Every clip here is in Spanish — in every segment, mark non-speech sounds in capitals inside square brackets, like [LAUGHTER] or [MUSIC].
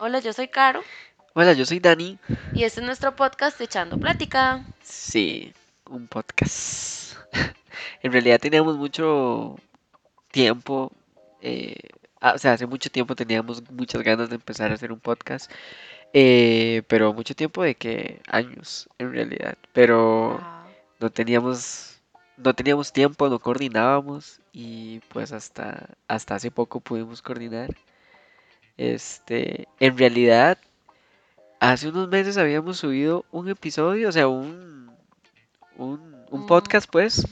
Hola, yo soy Caro Hola, yo soy Dani. y este es nuestro podcast Echando Plática. Sí, un podcast. [LAUGHS] En realidad teníamos mucho tiempo, eh, ah, o sea, hace mucho tiempo teníamos muchas ganas de empezar a hacer un podcast, eh, pero mucho tiempo de que años, en realidad, pero no teníamos, no teníamos tiempo, no coordinábamos y pues hasta, hasta hace poco pudimos coordinar. Este, en realidad, hace unos meses habíamos subido un episodio, o sea, un, un, un Mm, podcast, pues.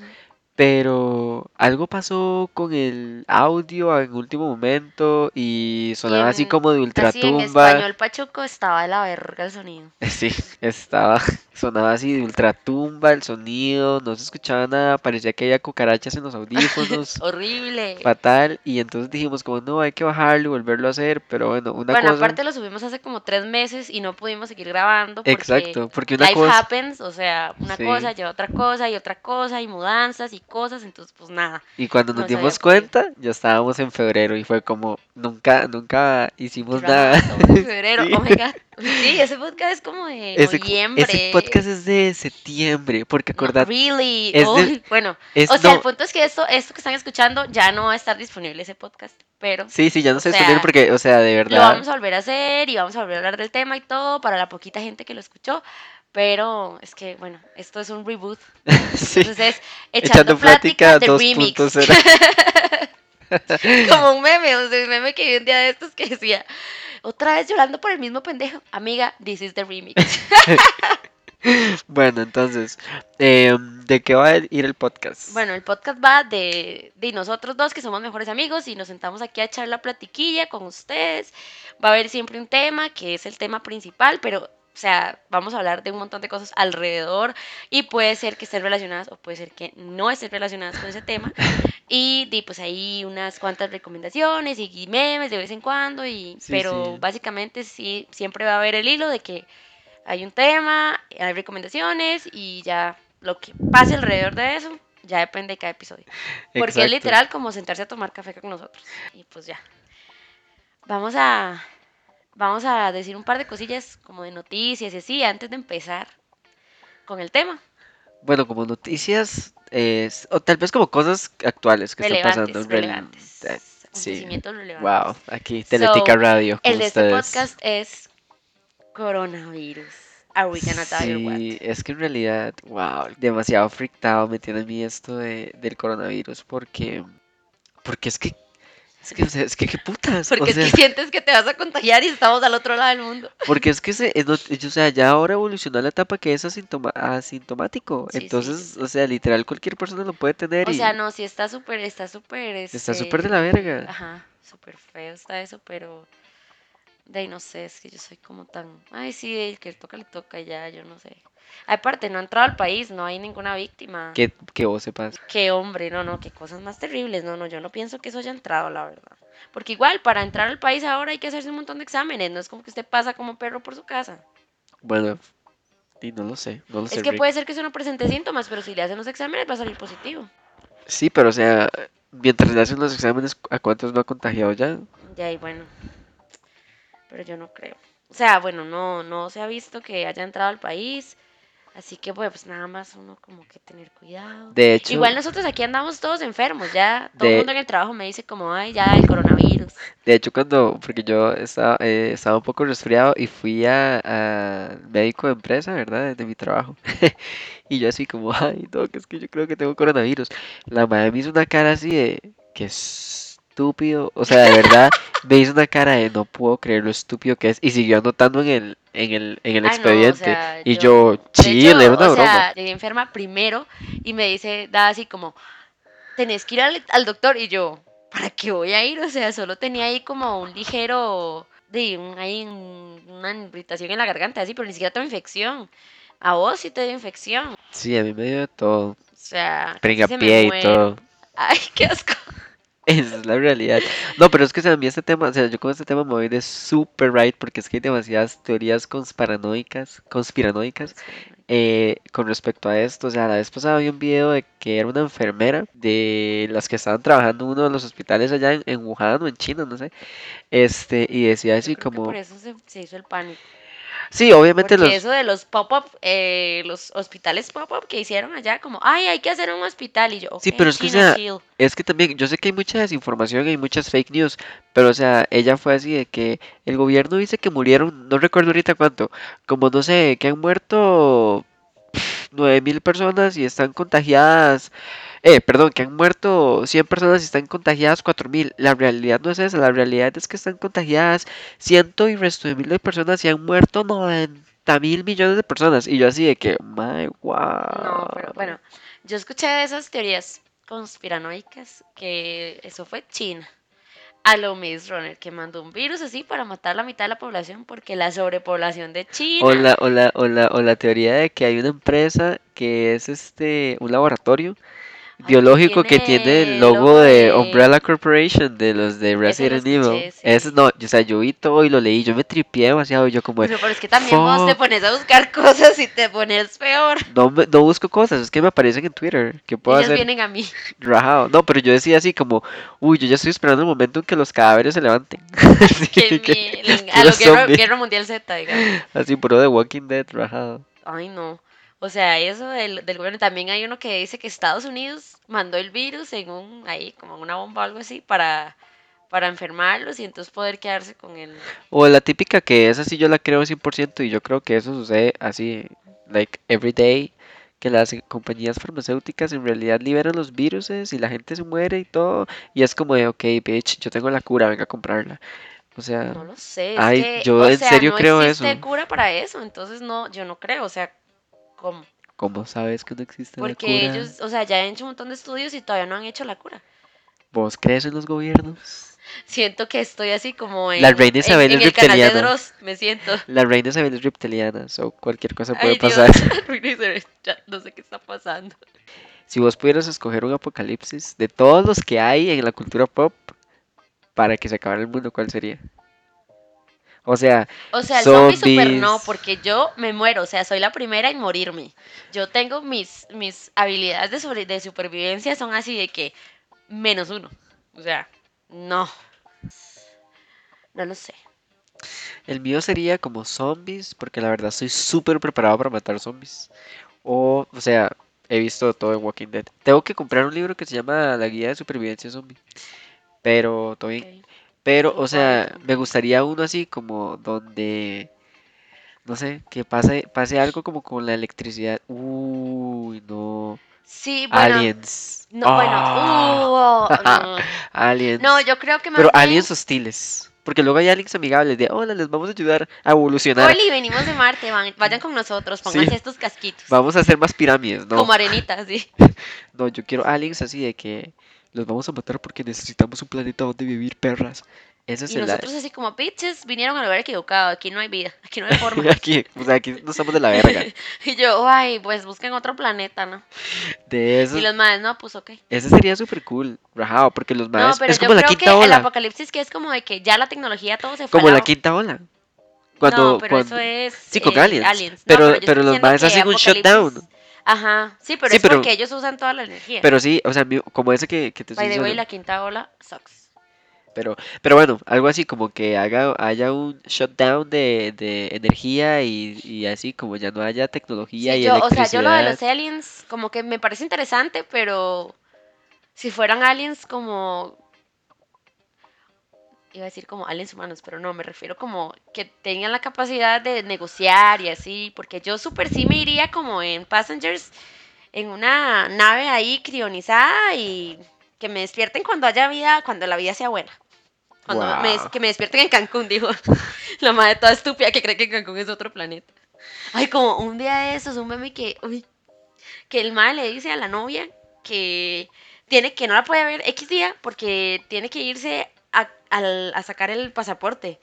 Pero algo pasó con el audio en último momento y sonaba así como de así en ultratumba. español pachuco estaba de la verga el sonido. [LAUGHS] Sí, estaba, [LAUGHS] sonaba así de ultratumba el sonido, no se escuchaba nada, parecía que había cucarachas en los audífonos, [LAUGHS] Horrible. fatal, y entonces dijimos como no, hay que bajarlo y volverlo a hacer, pero bueno, una Bueno, cosa, aparte lo subimos hace como tres meses y no pudimos seguir grabando porque exacto, porque una life cosa, happens, o sea, una cosa sí, lleva otra cosa y otra cosa y mudanzas y cosas, entonces pues nada, y cuando nos dimos cuenta, ya estábamos en febrero y fue como nunca, nunca hicimos nada. rajada, estamos en febrero. Sí. Oh my god. Sí, ese podcast es como de Ese, cu- ese noviembre. podcast es de septiembre, porque No, acordad, really. es de, Uy, bueno, es, o sea, el no, punto es que esto, esto que están escuchando ya no va a estar disponible ese podcast, pero, sí, sí, ya no sé disponible porque, o sea, de lo verdad, vamos a volver a hacer y vamos a volver a hablar del tema y todo para la poquita gente que lo escuchó, pero es que, bueno, esto es un reboot, [LAUGHS] sí, entonces es echando echando plática de remix, 2.0. [LAUGHS] como un meme, o sea, un meme que vi un día de estos que decía, otra vez llorando por el mismo pendejo, amiga, this is the remix. [LAUGHS] Bueno, entonces, em, ¿de qué va a ir el podcast? Bueno, el podcast va de, de nosotros dos que somos mejores amigos y nos sentamos aquí a echar la platiquilla con ustedes. Va a haber siempre un tema que es el tema principal, pero, o sea, vamos a hablar de un montón de cosas alrededor y puede ser que estén relacionadas o puede ser que no estén relacionadas con ese tema. [LAUGHS] Y di pues ahí unas cuantas recomendaciones y memes de vez en cuando, y, Sí, pero sí, básicamente sí, siempre va a haber el hilo de que hay un tema, hay recomendaciones y ya lo que pase alrededor de eso ya depende de cada episodio. Porque es literal como sentarse a tomar café con nosotros. Y pues ya. Vamos a vamos a decir un par de cosillas como de noticias y así antes de empezar con el tema. Bueno, como noticias, es- o tal vez como cosas actuales que están pasando Relevantes, eh, relevantes. Sí, Acontecimientos wow, relevantes. aquí So, Teletica Radio con el de este ustedes. podcast es coronavirus. Are we gonna die or what? Sí, es que en realidad, wow, demasiado frictado me tiene a mí esto de, del coronavirus porque, porque es que, es que, o sea, es que qué putas, o Porque es sea, que sientes que te vas a contagiar y estamos al otro lado del mundo. [LAUGHS] porque es que se, es o sea, ya ahora evolucionó la etapa que es asintoma- asintomático, Sí, entonces, o sea, literal cualquier persona lo puede tener O sea, no, sí está súper, está súper, está súper de este, la verga. ajá, súper feo está eso, pero de ahí no sé, es que yo soy como tan, ay, sí, el que le toca le toca ya, yo no sé. Aparte, no ha entrado al país, no hay ninguna víctima. Que, que vos sepas. Qué hombre, no, no, qué cosas más terribles, no, no, yo no pienso que eso haya entrado, la verdad. Porque igual, para entrar al país ahora hay que hacerse un montón de exámenes, no es como que usted pasa como perro por su casa. Bueno, y no lo sé, no lo sé, Es que Rick. puede ser que usted no presente síntomas, pero si le hacen los exámenes va a salir positivo. Sí, pero o sea, mientras le hacen los exámenes, ¿a cuántos no ha contagiado ya? Ya, y bueno, pero yo no creo. O sea, bueno, no, no se ha visto que haya entrado al país, así que bueno, pues nada más uno como que tener cuidado. De hecho, Igual nosotros aquí andamos todos enfermos, ya todo De- el mundo en el trabajo me dice como, ay, ya el coronavirus. de hecho cuando, porque yo estaba, eh, estaba un poco resfriado y fui a, a médico de empresa, ¿verdad? De mi trabajo. [LAUGHS] Y yo así como, ay, no, que es que yo creo que tengo coronavirus. La madre me hizo una cara así de, qué estúpido. O sea, de verdad, me hizo una cara de no puedo creer lo estúpido que es. Y siguió anotando en el, en el, en el Ah, no, o expediente. sea, y yo- yo, hecho, era una o broma. sea, llegué enferma primero y me dice, da así como, tenés que ir al, al doctor. Y yo, ¿para qué voy a ir? O sea, solo tenía ahí como un ligero, de un, ahí una irritación en la garganta, así, pero ni siquiera tengo infección. A vos sí te dio infección. Sí, a mí me dio de todo. O sea, Pringa se pie y todo. [LAUGHS] Ay, qué asco. Esa es la realidad. No, pero es que o sea, a mí este tema, o sea, yo con este tema me voy de super right porque es que hay demasiadas teorías conspiranoicas, conspiranoicas eh, con respecto a esto, o sea, la vez pasada vi un video de que era una enfermera de las que estaban trabajando en uno de los hospitales allá en, en Wuhan o en China, no sé, este, y decía así que por como, eso se, se hizo el pánico. Sí, obviamente Porque los, eso de los pop-up, eh, los hospitales pop-up que hicieron allá, como, ay, hay que hacer un hospital. Y yo, sí, pero es que, o sea, es que también, yo sé que hay mucha desinformación y hay muchas fake news, pero, o sea, ella fue así de que el gobierno dice que murieron, no recuerdo ahorita cuánto, como no sé, que han muerto nueve mil personas y están contagiadas Eh, perdón, que han muerto 100 personas y están contagiadas 4000. La realidad no es esa, la realidad es que están contagiadas ciento y resto de miles de personas y han muerto 90 mil millones de personas. Y yo así de que, my No, pero wow. bueno, yo escuché de esas teorías conspiranoicas que eso fue China. A lo Maze Runner, que mandó un virus así para matar la mitad de la población porque la sobrepoblación de O China. la, o la, o la, o la teoría de que hay una empresa que es este, un laboratorio biológico que tiene el logo de. Umbrella Corporation de los de Resident Evil. sí. no, o sea, yo vi todo y lo leí, yo me tripié demasiado, yo como, pero es que también vos te pones a buscar [LAUGHS] cosas y te pones peor. No, me- no busco cosas, es que me aparecen en Twitter. ¿Qué puedo Ellas hacer? vienen a mí. Rajado. No, pero yo decía así como, uy, yo ya estoy esperando el momento en que los cadáveres se levanten. [LAUGHS] [LAUGHS] Así Que que, mi... A lo Guerra. Guerra Mundial Z, digamos. Así, puro de Walking Dead, rajado. Ay, no. O sea, eso del, del gobierno. También hay uno que dice que Estados Unidos mandó el virus en un, ahí, como una bomba o algo así, para, para enfermarlos y entonces poder quedarse con el... O la típica que esa sí yo la creo 100% y yo creo que eso sucede así, like, every day. Que las compañías farmacéuticas en realidad liberan los viruses y la gente se muere y todo. Y es como de, ok, bitch, yo tengo la cura, venga a comprarla. O sea, No lo sé, es ay, que, yo en sea, serio no creo existe eso. cura para eso, entonces no, yo no creo, o sea, ¿cómo? ¿Cómo sabes que no existe la Porque cura? ellos, o sea, ya han hecho un montón de estudios y todavía no han hecho la cura. ¿Vos crees en los gobiernos? [LAUGHS] Siento que estoy así como La en, reina en, Isabel en es el canal de reptiliana. Dross, me siento. [LAUGHS] La reina Isabel es reptiliana, so cualquier cosa puede Ay, pasar. [LAUGHS] Dios, ya no sé qué está pasando. Si vos pudieras escoger un apocalipsis de todos los que hay en la cultura pop para que se acabara el mundo, ¿cuál sería? O sea, O sea, el zombie super no, porque yo me muero, o sea, soy la primera en morirme. Yo tengo mis, mis habilidades de, sobre- de supervivencia, son así de que menos uno. O sea, no, no lo sé. El mío sería como zombies, porque la verdad estoy súper preparado para matar zombies. O, o sea, he visto todo en Walking Dead. Tengo que comprar un libro que se llama La Guía de Supervivencia Zombie. Pero, todo bien. Pero, o sea, me gustaría uno así como donde No sé, que pase, pase algo como con la electricidad. Uy, no. Sí, bueno, Aliens. no, bueno, uh, no. [LAUGHS] No, aliens. yo creo que Pero más bien, aliens hostiles. Porque luego hay aliens amigables de, hola, les vamos a ayudar a evolucionar. Oli, venimos de Marte, van- vayan con nosotros, Sí, pónganse estos casquitos, vamos a hacer más pirámides. No, como arenita, sí. [LAUGHS] no, yo quiero aliens así de que los vamos a matar porque necesitamos un planeta donde vivir, perras. Ese es Y el... nosotros así como, bitches, vinieron al lugar equivocado, aquí no hay vida, aquí no hay forma. [LAUGHS] Aquí, o sea, aquí no estamos de la verga. [LAUGHS] Y yo, ay, pues busquen otro planeta, ¿no? De Y esos, los madres, no, pues ok. ese sería súper cool, rajado, porque los No, pero es yo como la creo quinta que el ola. apocalipsis que es como de que ya la tecnología todo se fue Como la la... quinta ola. No, Cuando, pero eso cuando, es sí, con eh, aliens. aliens. No, Pero, pero pero los que hacen un shutdown. Ajá, sí, pero Sí, es pero, porque ellos usan toda la energía. pero sí, o sea, como ese que, que te By the way, la quinta ola sucks. Pero, pero bueno, algo así como que haga, haya un shutdown de, de energía y, y así como ya no haya tecnología Sí, y yo, o sea, yo lo de electricidad. los aliens, como que me parece interesante, pero si fueran aliens como iba a decir como aliens humanos, pero no, me refiero como que tengan la capacidad de negociar y así, porque yo súper sí me iría como en Passengers, en una nave ahí crionizada y que me despierten cuando haya vida, cuando la vida sea buena. Cuando me, que me despierten en Cancún, dijo. [LAUGHS] La madre toda estúpida que cree que Cancún es otro planeta. Ay, como un día de esos, un meme que, uy, que el madre le dice a la novia que tiene que no la puede ver X día porque tiene que irse al- a sacar el pasaporte.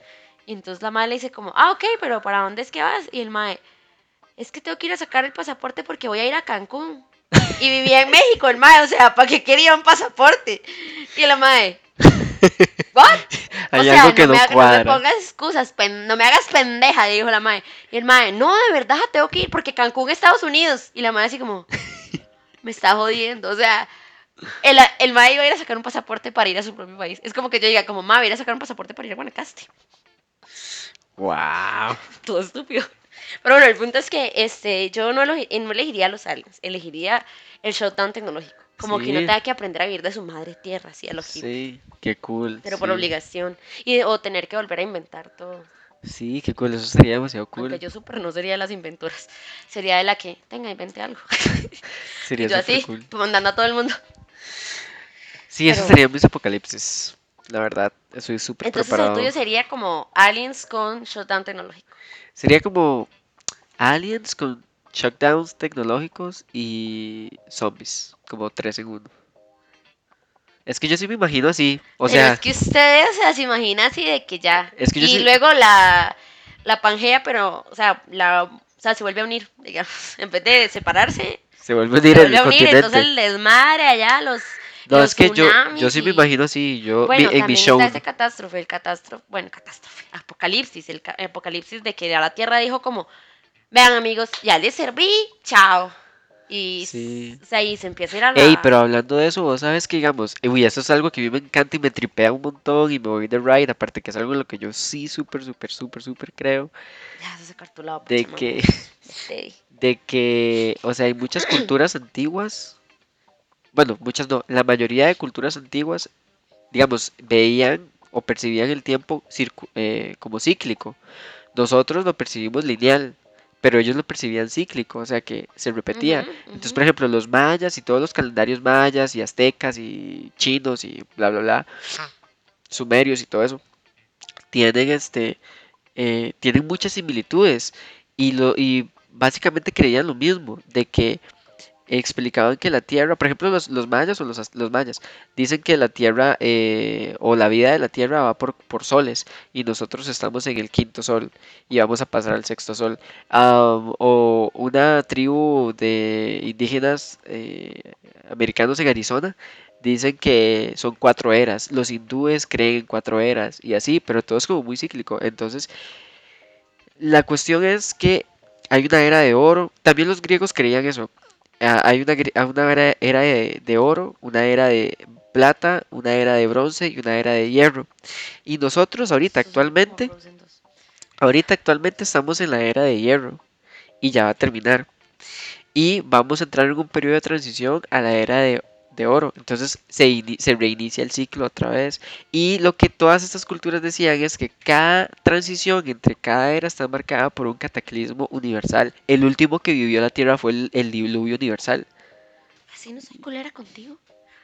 Y entonces la madre le dice como, ah, ok, pero ¿para dónde es que vas? Y el madre, es que tengo que ir a sacar el pasaporte porque voy a ir a Cancún. Y vivía en México el madre, o sea, ¿para qué quería un pasaporte? Y la madre, [LAUGHS] ¿What? O Hay sea, algo que no no me, haga- no me pongas excusas, pen- no me hagas pendeja, dijo la madre. Y el madre, no, de verdad, tengo que ir porque Cancún, Estados Unidos. Y la madre así como, me está jodiendo. O sea, el, el madre iba a ir a sacar un pasaporte para ir a su propio país. Es como que yo diga, como, madre, voy a ir a sacar un pasaporte para ir a Guanacaste. Wow. Todo estúpido. Pero bueno, el punto es que este, yo no, elogi- no elegiría los aliens, elegiría el shutdown tecnológico. Como que uno Sí. tenga que aprender a vivir de su madre tierra, así a lo hippie, Sí, qué cool. Pero por sí. obligación. Y, o tener que volver a inventar todo. Sí, qué cool. Eso sería demasiado cool. Aunque yo súper no sería de las inventoras. Sería de la que, tenga, invente algo. [LAUGHS] Sería [LAUGHS] y yo así, cool. mandando a todo el mundo. Sí, pero- serían mis apocalipsis. La verdad, estoy súper Entonces preparado. el tuyo sería como aliens con shutdown tecnológico. Sería como aliens con shutdowns tecnológicos y zombies, como tres en uno. Es que yo sí me imagino así, o Pero sea, es que ustedes o sea, se imaginan así de que ya. Es que yo y sí- luego la, la pangea, pero, o sea, la, sea, se vuelve a unir, digamos. [LAUGHS] En vez de separarse, se vuelve a se unir el vuelve a unir. continente. Entonces el desmadre allá, los. no, los es que yo, yo sí me imagino así, yo Bueno, mi- en mi show. está ese catástrofe, el catástrofe, bueno, catástrofe, apocalipsis, el ca- apocalipsis de que ya la Tierra dijo como, vean amigos, ya les serví, chao. Y Sí. se empieza a ir a la... Ey, pero hablando de eso, vos sabes que digamos, uy, eso es algo que a mí me encanta y me tripea un montón y me voy de ride, aparte que es algo en lo que yo sí súper, súper, súper, súper creo, Ya se sacar tu lado, de que, de que, o sea, hay muchas culturas antiguas, bueno, muchas no, la mayoría de culturas antiguas, digamos, veían o percibían el tiempo circu- eh, como cíclico. Nosotros lo percibimos lineal, pero ellos lo percibían cíclico, o sea que se repetía. Entonces, por ejemplo, los mayas y todos los calendarios mayas y aztecas y chinos y bla, bla, bla, sumerios y todo eso, tienen este, eh, tienen muchas similitudes y lo y básicamente creían lo mismo, de que explicaban que la Tierra, por ejemplo, los, los mayas o los, los mayas, dicen que la Tierra eh, o la vida de la Tierra va por, por soles y nosotros estamos en el quinto sol y vamos a pasar al sexto sol. O una tribu de indígenas eh, americanos en Arizona dicen que son cuatro eras. Los hindúes creen en cuatro eras y así, pero todo es como muy cíclico. Entonces, la cuestión es que hay una era de oro. También los griegos creían eso. Hay una, era, era de, de oro, una era de plata, una era de bronce y una era de hierro. Y nosotros ahorita actualmente, ahorita actualmente estamos en la era de hierro y ya va a terminar. Y vamos a entrar en un periodo de transición a la era de, de oro. Entonces se, ini- se reinicia el ciclo otra vez. Y lo que todas estas culturas decían es que cada transición entre cada era está marcada por un cataclismo universal. El último que vivió la Tierra fue el, el diluvio universal. Así no soy culera contigo.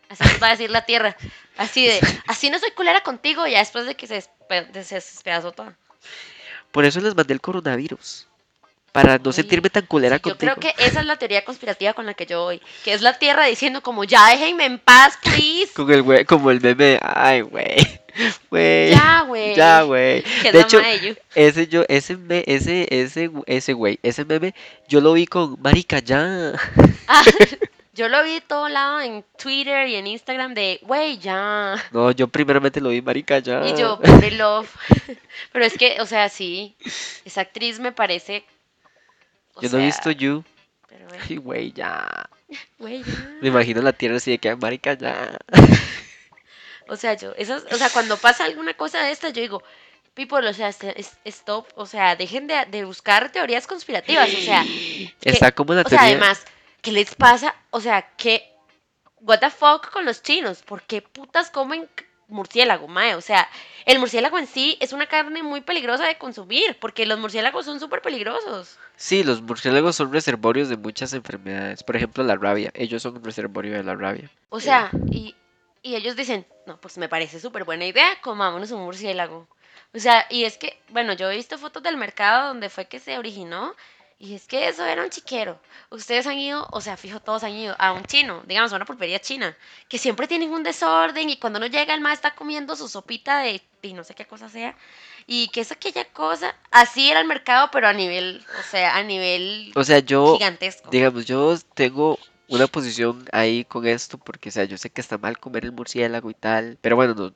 Así nos va a decir la Tierra. Así de, así no soy culera contigo ya después de que se, despe- de- se despedazó toda. Por eso les mandé el coronavirus. Para no sentirme tan culera Sí, yo contigo. creo que esa es la teoría conspirativa con la que yo voy. Que es la Tierra diciendo como, ya déjenme en paz, please. [LAUGHS] Con el güey, como el meme, de, ay, güey, güey, Ya, güey. ya, güey. [LAUGHS] De hecho, de ese yo, ese, me, ese, ese, ese güey, ese meme, yo lo vi con Marica ya. Ah, [LAUGHS] yo lo vi de todo lado en Twitter y en Instagram de, güey, ya. No, yo primeramente lo vi Marica ya. Y yo, pobre Love. Pero es que, o sea, sí, esa actriz me parece. O yo no he visto You. Pero, bueno, güey, ya. [LAUGHS] güey, ya. Me imagino la tierra así de que Marica ya. [LAUGHS] O sea, yo, esas, o sea, cuando pasa alguna cosa de esta, yo digo, people, o sea, este- es- stop, o sea, dejen de, de buscar teorías conspirativas, o sea, [GASPS] Está como la o sea, además, ¿qué les pasa? O sea, que, what the fuck con los chinos, ¿por qué putas comen murciélago, mae? O sea, el murciélago en sí es una carne muy peligrosa de consumir, porque los murciélagos son súper peligrosos. Sí, los murciélagos son reservorios de muchas enfermedades. Por ejemplo, la rabia. Ellos son un reservorio de la rabia. O sea, y, y ellos dicen, no, pues me parece súper buena idea, comámonos un murciélago. O sea, y es que, bueno, yo he visto fotos del mercado donde fue que se originó, y es que eso era un chiquero. Ustedes han ido, o sea, fijo, todos han ido a un chino, digamos, a una pulpería china, que siempre tienen un desorden, y cuando uno llega, el más está comiendo su sopita de, de no sé qué cosa sea, y que es aquella cosa, así era el mercado, pero a nivel, o sea, a nivel O sea, yo, gigantesco. digamos, yo tengo una posición ahí con esto porque, o sea, yo sé que está mal comer el murciélago y tal, pero bueno, no,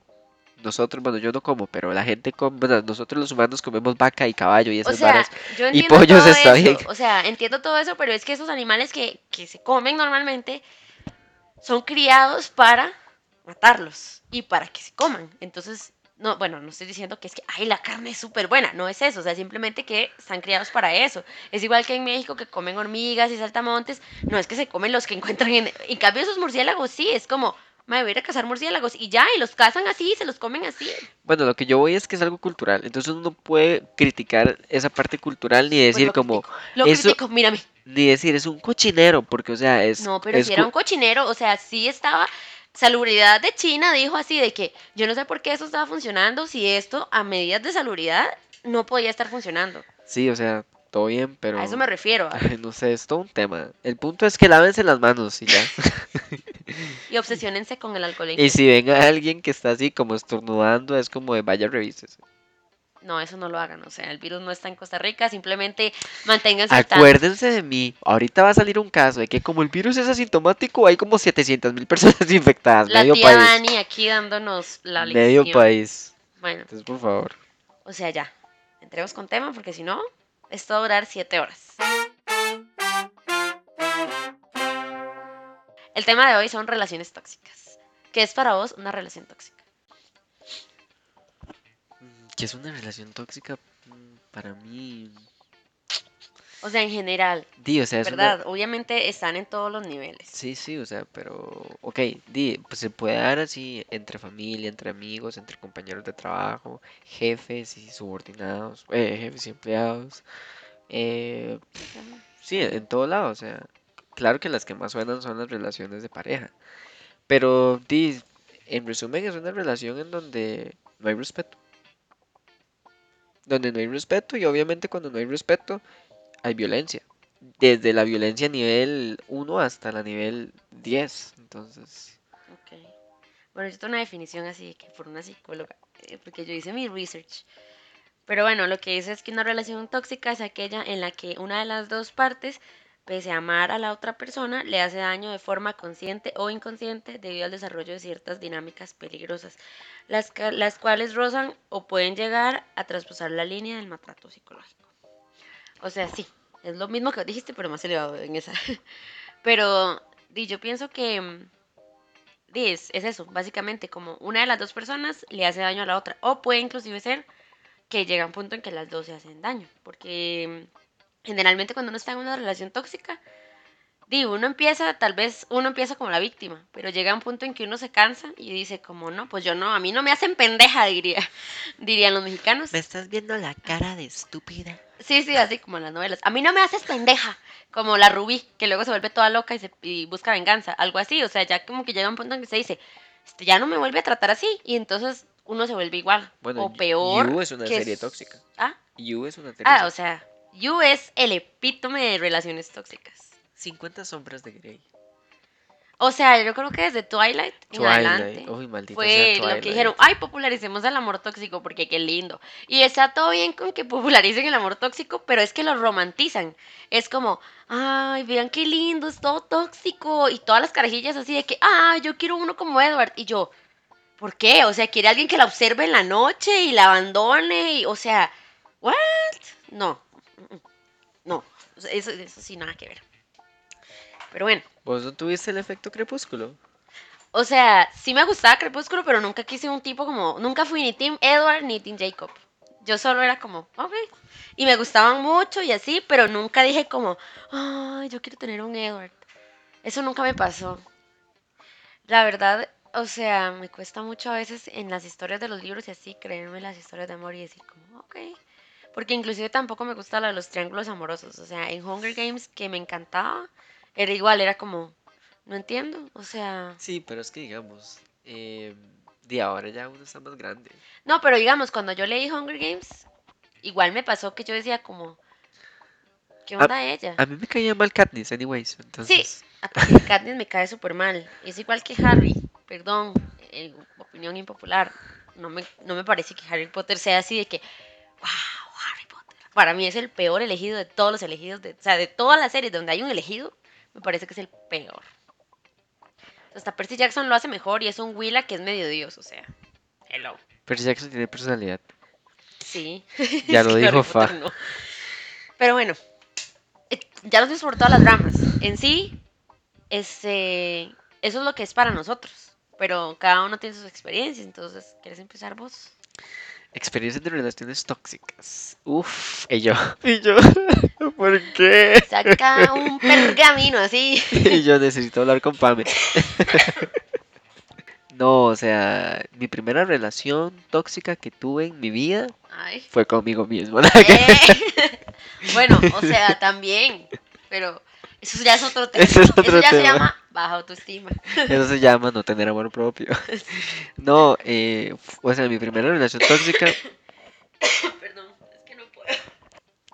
nosotros, bueno, yo no como, pero la gente come, bueno, nosotros los humanos comemos vaca y caballo y O esas sea, varas. yo Y pollos está bien. o sea, entiendo todo eso, pero es que esos animales que, que se comen normalmente son criados para matarlos y para que se coman. Entonces, no, bueno, no estoy diciendo que es que, ay, la carne es súper buena, no es eso, o sea, simplemente que están criados para eso. Es igual que en México que comen hormigas y saltamontes, no es que se comen los que [LAUGHS] encuentran en... En cambio, esos murciélagos sí, es como, me voy a ir a cazar murciélagos y ya, y los cazan así, se los comen así. Bueno, lo que yo voy es que es algo cultural, entonces uno no puede criticar esa parte cultural ni Pues decir lo como, critico, lo eso- critico, mírame. ni decir es un cochinero, porque o sea, es... No, pero es si era un cochinero, o sea, sí estaba. Salubridad de China dijo así de que yo no sé por qué eso estaba funcionando, si esto a medidas de salubridad no podía estar funcionando. Sí, o sea, todo bien, pero... A eso me refiero. a- [LAUGHS] no sé, es todo un tema. El punto es que lávense las manos y ya. [LAUGHS] Y obsesionense con el alcohol. Y si ven a alguien que está así como estornudando, es como de vaya revises. No, eso no lo hagan. O sea, el virus no está en Costa Rica, simplemente manténganse. Acuérdense de mí, ahorita va a salir un caso de que como el virus es asintomático, hay como 700 mil [LAUGHS] personas infectadas, La medio tía país. Dani aquí dándonos la medio lección. país. Bueno, Entonces, por favor. o sea, ya. Entremos con tema porque si no, esto va a durar siete horas. El tema de hoy son relaciones tóxicas. ¿Qué es para vos una relación tóxica? Mm, ¿Qué es una relación tóxica? Mm, Para mí... O sea, en general, Di, o sea, es una- ¿verdad? Obviamente están en todos los niveles. Sí, sí, o sea, pero, ok, di, pues se puede dar así entre familia, entre amigos, entre compañeros de trabajo, jefes y subordinados, eh, jefes y empleados, eh, sí, en todo lado, o sea, claro que las que más suenan son las relaciones de pareja, pero di, en resumen es una relación en donde no hay respeto, donde no hay respeto y obviamente cuando no hay respeto hay violencia desde la violencia nivel 1 hasta la nivel 10. Entonces, Ok. Bueno, yo tengo una definición así que por una psicóloga, eh, porque yo hice mi research. Pero bueno, lo que dice es que una relación tóxica es aquella en la que una de las dos partes, pese a amar a la otra persona, le hace daño de forma consciente o inconsciente debido al desarrollo de ciertas dinámicas peligrosas, las, las cuales rozan o pueden llegar a traspasar la línea del maltrato psicológico. O sea, sí, es lo mismo que dijiste, pero más elevado en esa. [LAUGHS] Pero yo pienso que es, es eso, básicamente, como una de las dos personas le hace daño a la otra. O puede inclusive ser que llega un punto en que las dos se hacen daño. Porque generalmente cuando uno está en una relación tóxica, di, uno empieza, tal vez uno empieza como la víctima, pero llega un punto en que uno se cansa y dice como, no, pues yo no, a mí no me hacen pendeja, [LAUGHS] diría, dirían los mexicanos. estás viendo la cara de estúpida? Sí, sí, así como en las novelas. A mí no me haces pendeja, como la Rubí, que luego se vuelve toda loca y, se, y busca venganza, algo así. O sea, ya como que llega un punto en que se dice, este, ya no me vuelve a tratar así, y entonces uno se vuelve igual, Bueno, o peor. You es una que serie tóxica. Ah, You es una serie ah, o tóxica. sea, You es el epítome de relaciones tóxicas. 50 sombras de Grey. O sea, yo creo que desde Twilight en Twilight. adelante. Uy, maldita Fue sea lo que dijeron, ay, popularicemos el amor tóxico porque qué lindo. Y está todo bien con que popularicen el amor tóxico, pero es que lo romantizan. Es como, ay, vean qué lindo, es todo tóxico. Y todas las carajillas así de que, ay, yo quiero uno como Edward. Y yo, ¿por qué? O sea, quiere alguien que la observe en la noche y la abandone. Y, o sea, ¿what? No, no, eso, eso sí, nada que ver. Pero bueno. ¿Vos no tuviste el efecto crepúsculo? O sea, sí me gustaba Crepúsculo, pero nunca quise un tipo como. Nunca fui ni Team Edward ni Team Jacob. Yo solo era como, ok. Y me gustaban mucho y así, pero nunca dije como, ay, yo quiero tener un Edward. Eso nunca me pasó. La verdad, o sea, me cuesta mucho a veces en las historias de los libros y así creerme las historias de amor y decir como, ok. Porque inclusive tampoco me gusta la de los triángulos amorosos. O sea, en Hunger Games, que me encantaba, era igual, era como, no entiendo. O sea, Sí, pero es que digamos, eh, de ahora ya uno está más grande. No, pero digamos, cuando yo leí Hunger Games, igual me pasó que yo decía como, ¿qué onda ella? A mí me caía mal Katniss, anyways. Entonces, Aparte [LAUGHS] que Katniss me cae súper mal. Es igual que Harry, perdón, eh, opinión impopular. No me, no me parece que Harry Potter sea así de que, wow. Para mí es el peor elegido de todos los elegidos, de, o sea, de todas las series donde hay un elegido, me parece que es el peor. Hasta Percy Jackson lo hace mejor y es un Willa que es medio dios, o sea, hello. Percy Jackson tiene personalidad. Sí, [LAUGHS] Ya lo dijo Fa. no. Pero bueno, eh, ya nos fuimos por todas las ramas. En sí, este, eso es lo que es para nosotros. Pero cada uno tiene sus experiencias, entonces, ¿quieres empezar vos? Experiencias de relaciones tóxicas. Uf, y yo. [LAUGHS] Y yo. [LAUGHS] ¿Por qué? Saca un pergamino así. [LAUGHS] Y yo necesito hablar con Pame. No, o sea, mi primera relación tóxica que tuve en mi vida Ay. fue conmigo mismo. Eh. Bueno, o sea, también. Pero eso ya es otro tema. Ese es otro eso ya se llama baja autoestima. Eso se llama no tener amor propio. [LAUGHS] No, eh, o sea, mi primera relación tóxica, [COUGHS] Perdón, es que no puedo.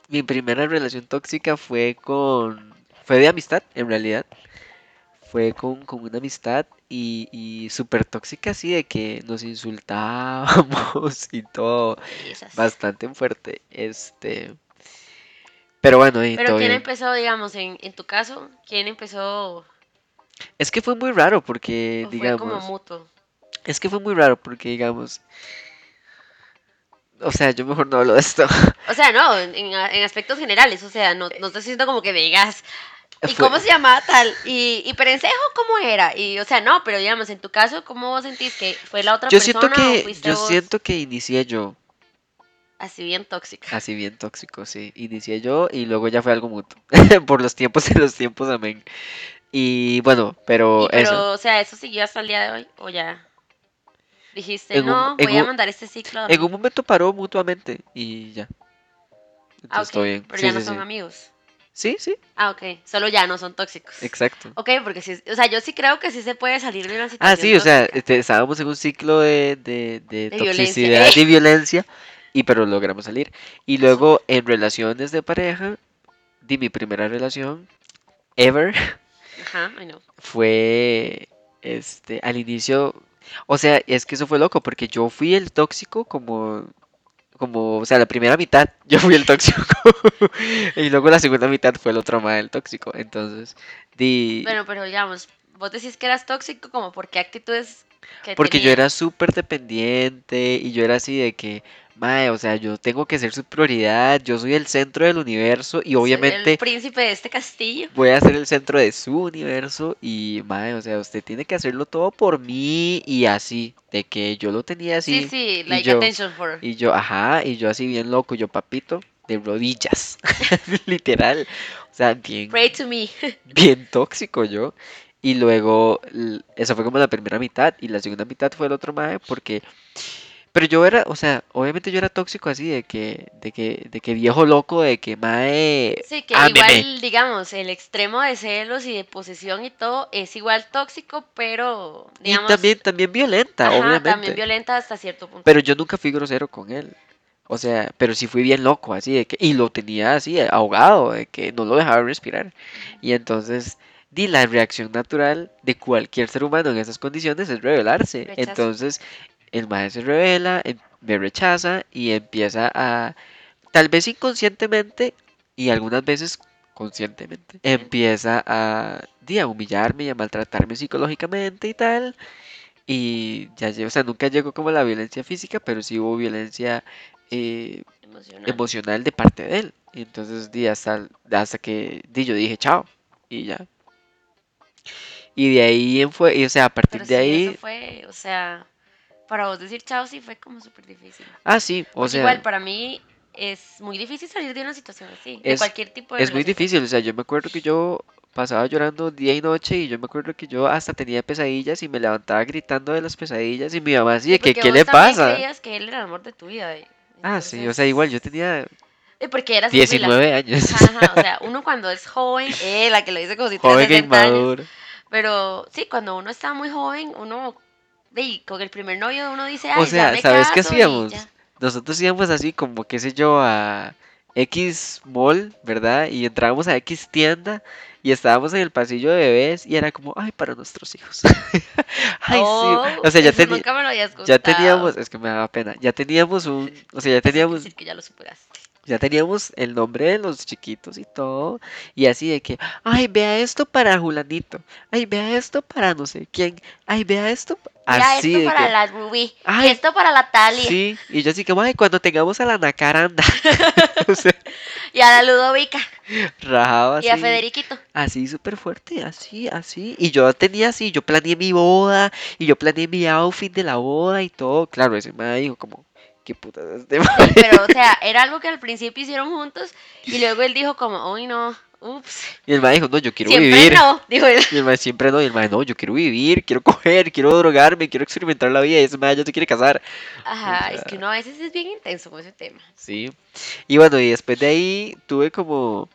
mi primera relación tóxica fue con, fue de amistad, en realidad. Fue con, con una amistad y, y súper tóxica, así de que nos insultábamos [LAUGHS] y todo, Esas. bastante fuerte. Este, pero bueno, y Pero todo ¿quién bien. empezó, digamos, en, en tu caso? ¿Quién empezó Es que fue muy raro porque, o fue como digamos, mutuo? es que fue muy raro porque, digamos, o sea, yo mejor no hablo de esto. [LAUGHS] O sea, no, en, en- aspectos generales, o sea, no, no estoy diciendo como que me digas, ¿y Fue- cómo se llamaba tal? ¿Y, y Perencejo cómo era? Y, o sea, no, pero digamos, en tu caso, ¿cómo vos sentís que fue la otra Yo persona siento o que, fuiste yo vos siento que inicié yo, así bien tóxica? así bien tóxico, sí. Inicié yo y luego ya fue algo mutuo. [LAUGHS] Por los tiempos y los tiempos, amén. Y bueno, pero, pero, eso. o sea, ¿eso siguió hasta el día de hoy? ¿O ya dijiste, En no, voy a un- mandar este ciclo En dormir"? un momento paró mutuamente y ya. Ah, Entonces ok, todo bien. pero Sí, ya no son sí. amigos. Sí, sí, Ah, ok, solo ya no son tóxicos. exacto. Ok, porque sí, o sea, yo sí creo que sí se puede salir de una Ah, situación sí, o sea, este, estábamos en un ciclo de, de, de De violencia. toxicidad y violencia, y pero logramos salir. Y luego en relaciones de pareja, di mi primera relación ever Ajá, I know. fue este al inicio, o sea, es que eso fue loco porque yo fui el tóxico como como, o sea, la primera mitad [LAUGHS] yo fui el tóxico [LAUGHS] y luego la segunda mitad fue el otro más el tóxico. Entonces, di Bueno, pero digamos, vos decís que eras tóxico como por qué actitudes que porque yo era súper dependiente y yo era así de que, mae, o sea, yo tengo que ser su prioridad, yo soy el centro del universo y obviamente el príncipe de este castillo. voy a ser el centro de su universo y, mae, o sea, usted tiene que hacerlo todo por mí y así, de que yo lo tenía Sí, así sí, y like yo, attention for. y yo, ajá, y yo así bien loco, yo papito, de rodillas, [LAUGHS] literal, o sea, bien, Pray to me. [LAUGHS] bien tóxico yo. Y luego, eso fue como la primera mitad y la segunda mitad fue el otro mae porque pero yo era, o sea, obviamente yo era tóxico así de que, de que, de que viejo loco, de que mae, Sí, que ámeme. igual, digamos, el extremo de celos y de posesión y todo es igual tóxico, pero, Y digamos, también, también violenta, ajá, obviamente. también violenta hasta cierto punto. Pero yo nunca fui grosero con él. O sea, pero sí fui bien loco, así de que, y lo tenía así, ahogado, de que no lo dejaba respirar. Y entonces, di la reacción natural de cualquier ser humano en esas condiciones es rebelarse. Rechazo. Entonces, el maestro se revela, em- me rechaza y empieza a, tal vez inconscientemente y algunas veces conscientemente, empieza a, a humillarme y a maltratarme psicológicamente y tal. Y ya, lle- o sea, nunca llegó como la violencia física, pero sí hubo violencia eh, Emocional. emocional de parte de él. Y entonces, di, hasta, hasta que di, yo dije chao. Y ya. Y de ahí fue, y, o sea, a partir Pero de sí, ahí. eso fue, o sea, para vos decir chao sí fue como súper difícil. Ah, sí, o Porque sea. igual para mí es muy difícil salir de una situación así, de cualquier tipo de Es muy difícil, o sea, yo me acuerdo que yo pasaba llorando día y noche y yo me acuerdo que yo hasta tenía pesadillas y me levantaba gritando de las pesadillas y mi mamá así Sí, ¿qué le pasa? creías que él era el amor de tu vida. eh. Ah, sí, o sea, igual yo tenía eh, porque eras muy la- 19 años, Ajá, o sea, uno cuando es joven, eh, la que lo dice como si joven e 60 años. Pero sí, cuando uno está muy joven, uno, ve, con el primer novio uno dice, O ay, sea, ya me ¿sabes qué caso y hacíamos? Nosotros íbamos así como, qué sé yo, a X mall, ¿verdad? Y entrábamos a X tienda y estábamos en el pasillo de bebés y era como, ay, para nuestros hijos. [LAUGHS] Ay, Oh, sí. O sea, ya, teni- ya teníamos, es que me daba pena, ya teníamos un, [LAUGHS] o sea, ya teníamos, decir que ya lo superaste. ya teníamos el nombre de los chiquitos y todo, y así de que, ay, vea esto para Julanito, ay, vea esto para no sé quién, ay, vea esto, pa-". Mira, Así esto para que, la Rubí y esto para la Talia sí, y yo así como, ay, cuando tengamos a la Nacaranda, [LAUGHS] [LAUGHS] o sea, y a la Ludovica. Rajaba y a así, Federiquito. así súper fuerte, así, así, y yo tenía así, yo planeé mi boda, y yo planeé mi outfit de la boda y todo, claro, ese me dijo como, qué puta es este Sí, pero o sea, era algo que al principio hicieron juntos y luego él dijo como, uy no, ups, Y el mae dijo, no, yo quiero siempre vivir. no, dijo él. Y el mae siempre no, y el mae, no, yo quiero vivir, quiero coger, quiero drogarme, quiero experimentar la vida, y ese mae ya se quiere casar. Ajá, O es que uno a veces es bien intenso con ese tema. Sí. Y bueno, y después de ahí tuve como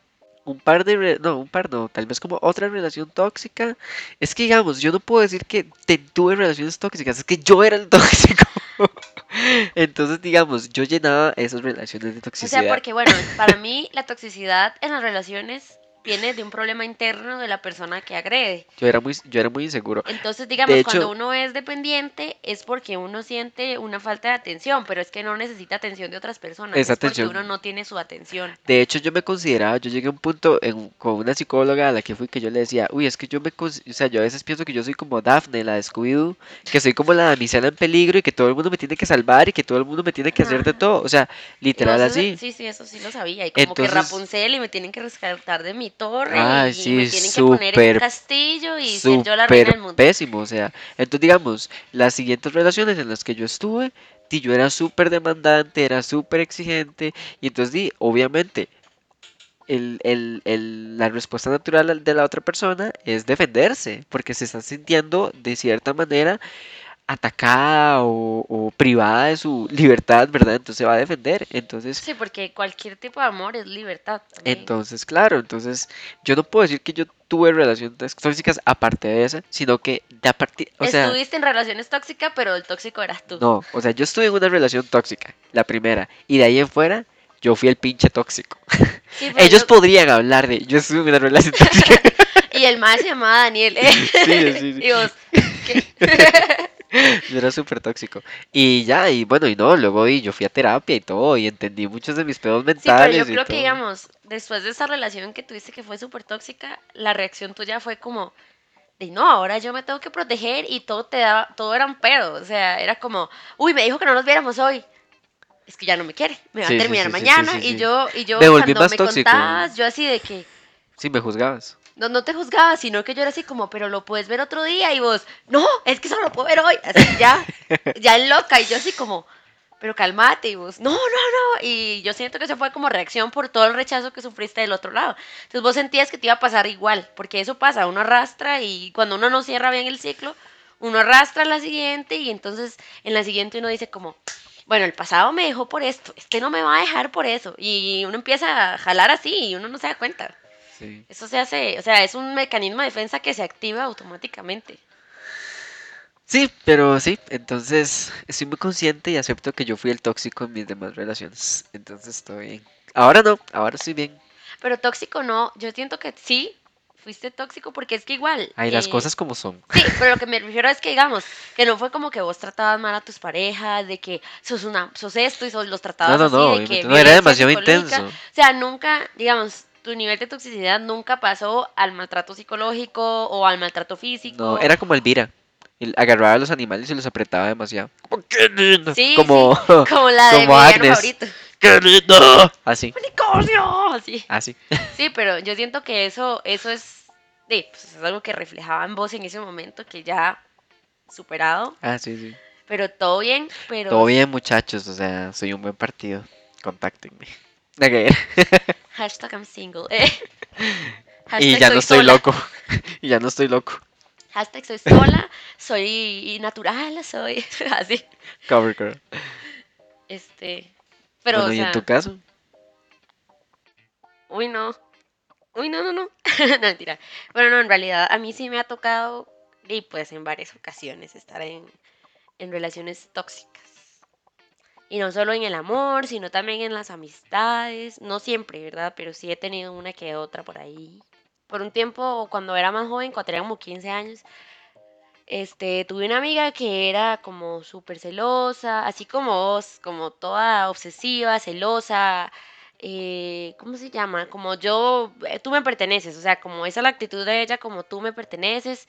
un par de, no, un par no, tal vez como otra relación tóxica. Es que digamos, yo no puedo decir que te, tuve relaciones tóxicas, es que yo era el [LAUGHS] tóxico. [LAUGHS] Entonces, digamos, yo llenaba esas relaciones de O toxicidad. sea, porque bueno, para mí la toxicidad en las relaciones viene de un problema interno de la persona que agrede. Yo era muy, yo era muy inseguro. Entonces, digamos, cuando uno es dependiente es porque uno siente una falta de atención, pero es que no necesita atención de otras personas, Esa es porque atención. uno no tiene su atención. De hecho, yo me consideraba, yo llegué a un punto en- con una psicóloga a la que fui que yo le decía, uy, es que yo me, o sea, yo a veces pienso que yo soy como Daphne, la de Scooby-Doo, que soy como la damisela en peligro y que todo el mundo me tiene que salvar y que todo el mundo me tiene que hacer de todo, o sea, literal eso- así. Sí, sí, eso sí lo sabía. Y como que Rapunzel y me tienen que rescatar de mi torre Ay, y sí, me tienen que poner en castillo y ser yo la reina Súper del mundo. pésimo, o sea, entonces digamos, las siguientes relaciones en las que yo estuve, di, yo era súper demandante, era súper exigente, y entonces di, obviamente, el, el- el- la respuesta natural al- de la otra persona es defenderse, porque se está sintiendo de cierta manera atacada o, o privada de su libertad, ¿verdad? Entonces se va a defender, entonces... Sí, porque cualquier tipo de amor es libertad. también. Entonces, claro, entonces yo no puedo decir que yo tuve relaciones tóxicas aparte de esa, sino que de a partir, o sea, Estuviste en relaciones tóxicas, pero el tóxico eras tú. no, o sea, yo estuve en una relación tóxica, la primera, y de ahí en fuera yo fui el pinche tóxico. Sí, [LAUGHS] pero Ellos yo- podrían hablar de, yo estuve en una relación tóxica. [LAUGHS] Y el más se llamaba Daniel. ¿eh? Sí, sí, sí. [LAUGHS] Y vos, ¿qué? [LAUGHS] Yo era súper tóxico. Y ya, y bueno, y no, luego y yo fui a terapia y todo, y entendí muchos de mis pedos Sí, pero mentales yo y creo que, digamos, después de esa relación que tuviste que fue súper tóxica, la reacción tuya fue como, de no, ahora yo me tengo que proteger y todo te daba, todo era un pedo. O sea, era como, uy, me dijo que no nos viéramos hoy. Es que ya no me quiere, me va Sí, a terminar sí, sí, sí, mañana. Y yo, y yo Me volví cuando más me tóxico. contabas, yo así de que, Sí, me juzgabas. No, no te juzgaba, sino que yo era así como, pero lo puedes ver otro día y vos, no, es que solo lo puedo ver hoy, así ya, [LAUGHS] ya en loca y yo así como, pero calmate y vos, no, no, no, y yo siento que eso fue como reacción por todo el rechazo que sufriste del otro lado. Entonces vos sentías que te iba a pasar igual, porque eso pasa, uno arrastra y cuando uno no cierra bien el ciclo, uno arrastra la siguiente y entonces en la siguiente uno dice como, bueno, el pasado me dejó por esto, este no me va a dejar por eso, y uno empieza a jalar así y uno no se da cuenta. Sí. Eso se hace, o sea, es un mecanismo de defensa que se activa automáticamente. Sí, pero sí, entonces estoy muy consciente y acepto que yo fui el tóxico en mis demás relaciones. Entonces estoy bien. Ahora no, ahora estoy bien. Pero tóxico no, yo siento que sí, fuiste tóxico porque es que igual. Ay, las eh, cosas como son. Sí, [LAUGHS] pero lo que me refiero es que, digamos, que no fue como que vos tratabas mal a tus parejas, de que sos una, sos esto y sos, los tratabas No, no, así, no, de que no, era demasiado psicológica. intenso. O sea, nunca, digamos, tu nivel de toxicidad nunca pasó al maltrato psicológico o al maltrato físico. No, era como Elvira. El- agarraba a los animales y los apretaba demasiado. Como, ¡qué lindo! Sí, como, [LAUGHS] como la de mi como villano Agnes. favorito. ¡Qué lindo! Así, ¡Unicornio! Así. así. [LAUGHS] Sí, pero yo siento que eso, eso es, sí, pues, es algo que reflejaba en vos en ese momento, que ya superado, Ah, sí, sí. pero todo bien, pero... Todo bien, muchachos. O sea, soy un buen partido. Contáctenme. [LAUGHS] Ver. Hashtag I'm single. eh. [LAUGHS] Y Hashtag ya soy no estoy sola. loco. [LAUGHS] y ya no estoy loco. Hashtag soy sola, soy natural, soy [LAUGHS] así. Cover girl. Este, pero, bueno, o ¿y sea, en tu caso? uy, no. Uy, no, no, no. no, mentira. Bueno, no, en realidad a mí sí me ha tocado, y pues en varias ocasiones, estar en, en relaciones tóxicas. Y no solo en el amor, sino también en las amistades. No siempre, ¿verdad? Pero sí he tenido una que otra por ahí. Por un tiempo, cuando era más joven, cuando tenía como 15 años, este, tuve una amiga que era como súper celosa, así como vos, como toda obsesiva, celosa, eh, ¿cómo se llama? Como yo, eh, tú me perteneces, o sea, como esa es la actitud de ella, como tú me perteneces.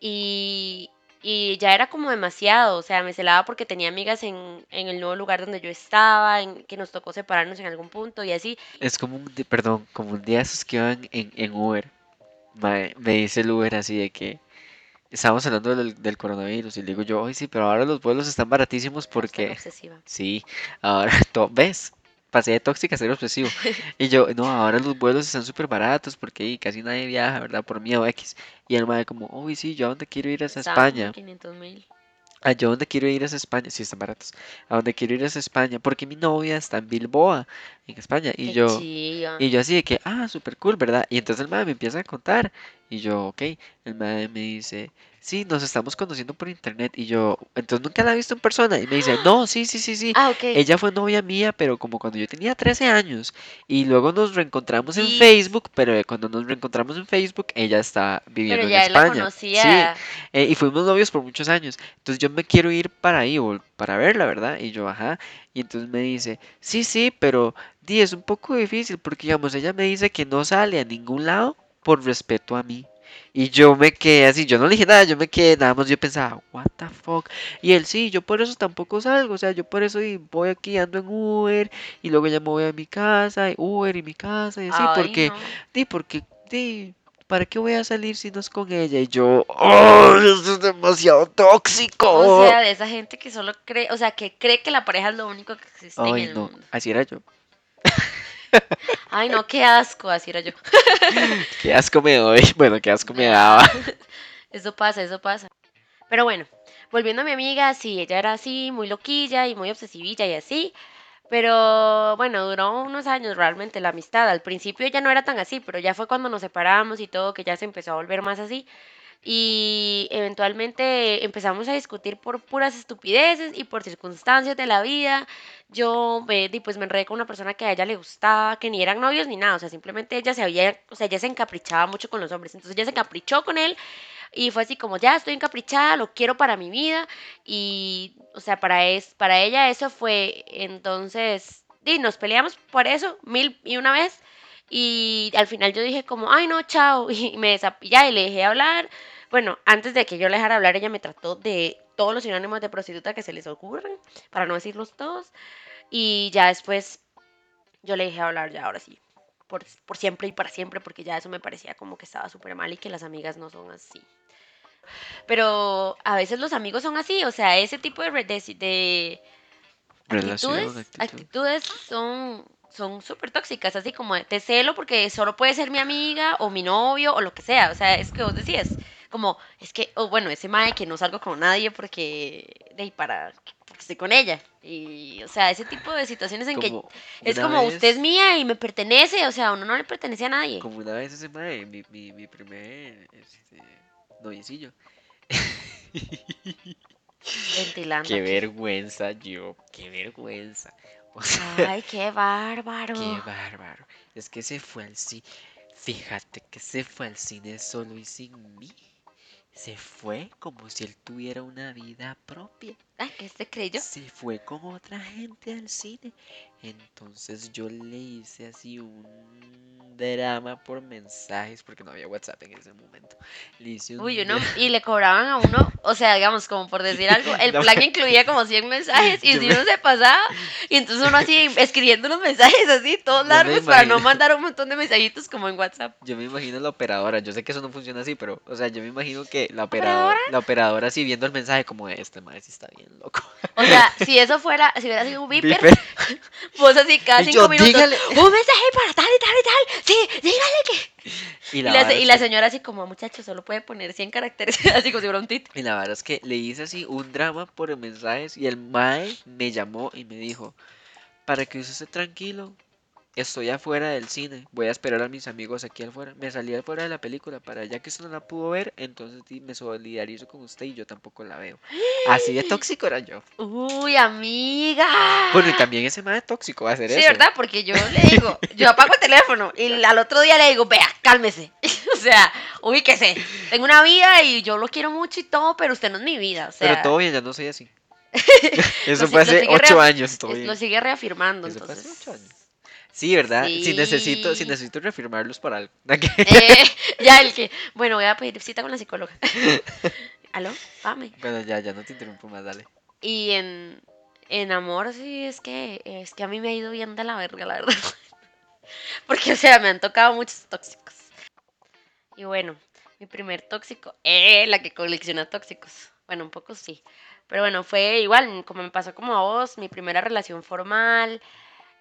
Y, y ya era como demasiado, o sea, me celaba porque tenía amigas en, en el nuevo lugar donde yo estaba, en que nos tocó separarnos en algún punto y así. Es como un, perdón, como un día esos que van en, en Uber. mae, me dice el Uber así de que estábamos hablando del, del coronavirus y le digo yo, ay sí, pero ahora los vuelos están baratísimos porque sí, ahora, [LAUGHS] ¿ves? Pasé de tóxica a ser obsesivo. [LAUGHS] Y yo, no, ahora los vuelos están súper baratos porque ahí casi nadie viaja, ¿verdad? Por miedo X. Y el mae como, uy, sí, yo a dónde quiero ir es a España. 500 mil. Ah, yo a dónde quiero ir es a España. Sí, están baratos. A dónde quiero ir es a España porque mi novia está en Bilboa, en España. Y Qué yo, chiva. y yo así de que, ah, súper cool, ¿verdad? Y entonces el mae me empieza a contar. Y yo, ok. El mae me dice, sí, nos estamos conociendo por internet. Y yo, entonces nunca la he visto en persona. Y me dice, [GASPS] no, sí, sí, sí, sí. Ah, ok. Ella fue novia mía, pero como cuando yo tenía 13 años. Y luego nos reencontramos en. Facebook, pero eh, cuando nos reencontramos en Facebook, ella está Pero viviendo en él la España. Sí, conocía. eh, y fuimos novios por muchos años. Entonces yo me quiero ir para ahí, para verla, ¿verdad? Y yo, ajá. Y entonces me dice, sí, sí, pero di, es un poco difícil porque, digamos, ella me dice que no sale a ningún lado por respeto a mí. Y yo me quedé así, yo no le dije nada, yo me quedé, nada más yo pensaba, what the fuck. Y él, sí, yo por eso tampoco salgo, o sea, yo por eso voy aquí, ando en Uber, y luego ya me voy a mi casa, y Uber y mi casa, y así, Ay, porque, no. di, porque, di, ¿para qué voy a salir si no es con ella? Y yo, ¡oh, eso es demasiado tóxico! O sea, de esa gente que solo cree, o sea, que cree que la pareja es lo único que existe en el no, mundo. así era yo. Ay, no, qué asco, así era yo. [LAUGHS] Qué asco me doy, bueno, qué asco me daba. [LAUGHS] Eso pasa, eso pasa. Pero bueno, volviendo a mi amiga, sí, ella era así, muy loquilla y muy obsesivilla y así. Pero bueno, duró unos años realmente la amistad. Al principio ella no era tan así, pero ya fue cuando nos separamos y todo que ya se empezó a volver más así. Y eventualmente empezamos a discutir por puras estupideces y por circunstancias de la vida. Yo me, pues me enredé con una persona que a ella le gustaba, que ni eran novios ni nada, o sea, simplemente ella se había, o sea, ella se encaprichaba mucho con los hombres. Entonces ella se encaprichó con él y fue así como, ya estoy encaprichada, lo quiero para mi vida. Y, o sea, para, es, para ella eso fue, entonces, y nos peleamos por eso mil y una vez. Y al final yo dije como, ay no, chao, [LAUGHS] y me desapillé y le dejé hablar. Bueno, antes de que yo le dejara hablar, ella me trató de todos los sinónimos de prostituta que se les ocurren, para no decirlos todos. Y ya después yo le dejé hablar, ya ahora sí, por, por siempre y para siempre, porque ya eso me parecía como que estaba súper mal y que las amigas no son así. Pero a veces los amigos son así, o sea, ese tipo de, de, de actitudes, actitud. actitudes son son súper tóxicas, así como te celo porque solo puede ser mi amiga o mi novio o lo que sea, o sea, es que vos decías, como, es que, o bueno, ese mae que no salgo con nadie porque, de para, porque estoy con ella, y, o sea, ese tipo de situaciones en que es como, usted es mía y me pertenece, o sea, uno no le pertenece a nadie. Como una vez ese mae, mi, mi, mi primer este, noviecillo. Ventilando. [LAUGHS] Qué vergüenza yo, qué vergüenza. O [LAUGHS] sea, Ay, qué bárbaro. qué bárbaro. Es que se fue al cine. Fíjate que se fue al cine solo y sin mí. Se fue como si él tuviera una vida propia. Ay, ¿qué se creyó? Se fue con otra gente al cine. Entonces yo le hice así un drama por mensajes, porque no había WhatsApp en ese momento. Le hice un Uy, uno, y le cobraban a uno, o sea, digamos, como por decir algo, [LAUGHS] el No. plan incluía como 100 mensajes y si me- uno se pasaba, y entonces uno así escribiendo unos mensajes así, todos largos, para no mandar un montón de mensajitos como en WhatsApp. Yo me imagino la operadora, yo sé que eso no funciona así, pero, o sea, yo me imagino que la ¿Operadora? operadora, la operadora así viendo el mensaje como este madre sí está bien loco. O sea, [LAUGHS] si eso fuera, si hubiera sido un viper, [LAUGHS] vos así cada Y cinco yo, minutos, dígale. un mensaje para tal y tal y tal, sí, dígale que... Y Y la, se- y la señora así como, muchachos, solo puede poner 100 caracteres, [LAUGHS] así como si fuera un tit. y la verdad es que le hice así un drama por mensajes y el mae me llamó y me dijo, para que usted esté tranquilo, estoy afuera del cine, voy a esperar a mis amigos aquí afuera. Me salí afuera de la película para ya que usted no la pudo ver, entonces me solidarizo con usted y yo tampoco la veo. Así de tóxico era yo. Uy, amiga. Bueno, y también ese mae tóxico va a Sí, eso. ¿verdad? Porque yo le digo, yo apago el teléfono y [LAUGHS] al otro día le digo, vea, cálmese. [LAUGHS] o sea, ubíquese. Tengo una vida y yo lo quiero mucho y todo, pero usted no es mi vida. O sea, Pero todo bien, ya no soy así. [LAUGHS] Eso fue hace ocho años, todo bien. lo sigue reafirmando. Eso fue hace entonces. ocho años. Sí, ¿verdad? Si necesito, si necesito reafirmarlos por algo. [LAUGHS] Eh, ya el que, bueno, voy a pedir cita con la psicóloga. [LAUGHS] ¿Aló? Pame. Bueno, ya, ya no te interrumpo más, dale. Y en, en amor, sí, es que, es que a mí me ha ido bien de la verga, la verdad. [LAUGHS] Porque, o sea, me han tocado muchos tóxicos. Y bueno, mi primer tóxico, eh, la que colecciona tóxicos. Bueno, un poco sí. Pero bueno, fue igual, como me pasó como a vos, mi primera relación formal.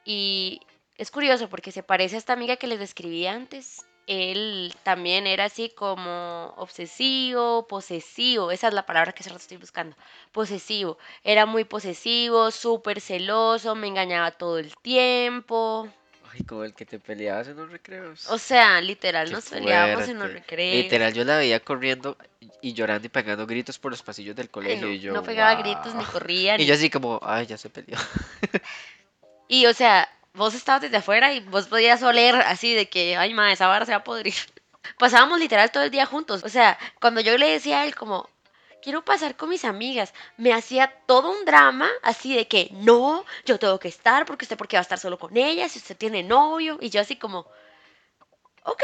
Y es curioso porque se parece a esta amiga que les describí antes. Él también era así como obsesivo, posesivo, esa es la palabra que hace rato estoy buscando, posesivo. Era muy posesivo, súper celoso, me engañaba todo el tiempo. Ay, como el que te peleabas en los recreos. O sea, literal, Qué nos peleábamos en los recreos. Literal, yo la veía corriendo y llorando y pegando gritos por los pasillos del Ay, colegio no, y yo, no pegaba gritos ni corría. [LAUGHS] Y ni- yo así como, ay, ya se peleó. [LAUGHS] Y o sea, vos estabas desde afuera y vos podías oler así de que, ay, ma, esa vara se va a podrir. [LAUGHS] Pasábamos literal todo el día juntos. O sea, cuando yo le decía a él como, quiero pasar con mis amigas, me hacía todo un drama así de que, no, yo tengo que estar porque usted porque va a estar solo con ella, si usted tiene novio. Y yo así como, ok,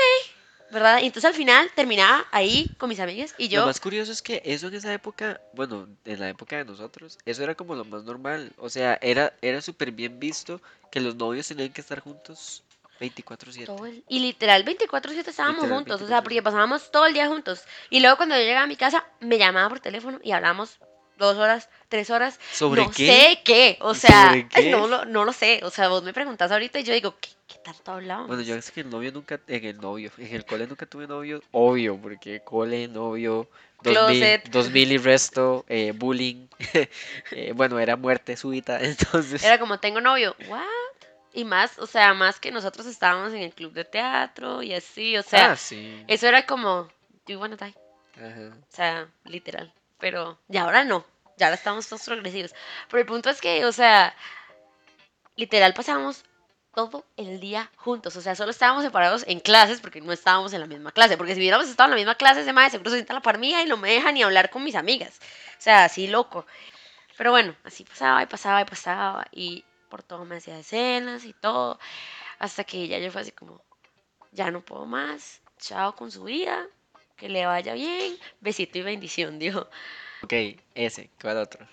¿verdad? Y entonces al final terminaba ahí con mis amigas y Lo yo, más curioso es que eso en esa época, bueno, en la época de nosotros, eso era como lo más normal. O sea, era, era súper bien visto que los novios tenían que estar juntos 24/7. todo el- y literal 24/7 estábamos Literal, juntos, o sea, porque 24/7. pasábamos todo el día juntos. Y luego cuando yo llegaba a mi casa, me llamaba por teléfono y hablamos dos horas, tres horas, ¿Sobre no qué? sé qué, o sea, ¿Sobre qué? no lo, no lo sé, o sea, vos me preguntás ahorita y yo digo, ¿qué, qué tanto hablábamos? Bueno, yo es que el novio nunca, en el novio, en el cole nunca tuve novio, obvio, porque cole, novio, 2000, Closet. 2000 y resto, eh, bullying, [LAUGHS] eh, bueno, era muerte súbita, [LAUGHS] entonces, Era como, tengo novio, ¿what? Y más, o sea, más que nosotros estábamos en el club de teatro y así, o sea, ah, sí, eso era como, do you wanna die? ajá. O sea, literal. Pero, y ahora no. Ya ahora estamos todos progresivos. Pero el punto es que, o sea, literal pasábamos todo el día juntos. O sea, solo estábamos separados en clases porque no estábamos en la misma clase. Porque si hubiéramos estado en la misma clase, ese madre seguro se sienta la par mía y no me deja ni hablar con mis amigas. O sea, así loco. Pero bueno, así pasaba y pasaba y pasaba. Y por todo me hacía escenas y todo. Hasta que ya yo fue así como, ya no puedo más. Chao con su vida. Que le vaya bien. Besito y bendición, dijo. Ok, ese, ¿cuál otro?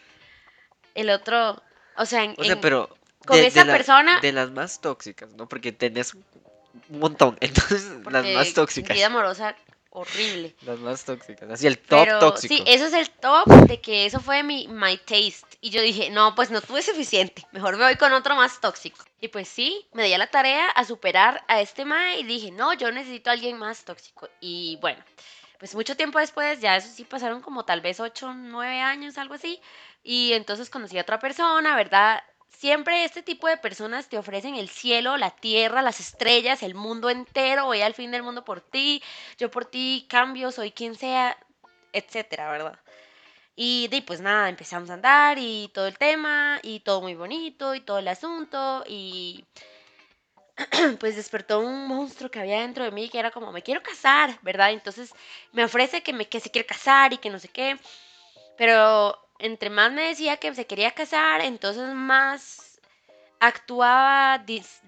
El otro, o sea, en, O sea, en- pero con de, de esa la- persona, de las más tóxicas, ¿no? Porque tenés un montón, [LAUGHS] entonces las más tóxicas, vida amorosa horrible. las más tóxicas, así el top Pero tóxico. sí, eso es el top de que eso fue mi my taste. Y yo dije, no, pues no tuve suficiente. Mejor me voy con otro más tóxico. Y pues sí, me di a la tarea a superar a este mae y dije, no, yo necesito a alguien más tóxico. Y bueno, pues mucho tiempo después, ya eso sí pasaron como tal vez 8, 9 años, algo así. Y entonces conocí a otra persona, ¿verdad? Siempre este tipo de personas te ofrecen el cielo, la tierra, las estrellas, el mundo entero. Voy al fin del mundo por ti. Yo por ti cambio, soy quien sea, etcétera, ¿verdad? Y de, pues nada, empezamos a andar y todo el tema y todo muy bonito y todo el asunto y [CLEARS THROAT] pues despertó un monstruo que había dentro de mí que era como, me quiero casar, ¿verdad? Entonces me ofrece que, me, que se quiere casar y que no sé qué, pero entre más me decía que se quería casar, entonces más actuaba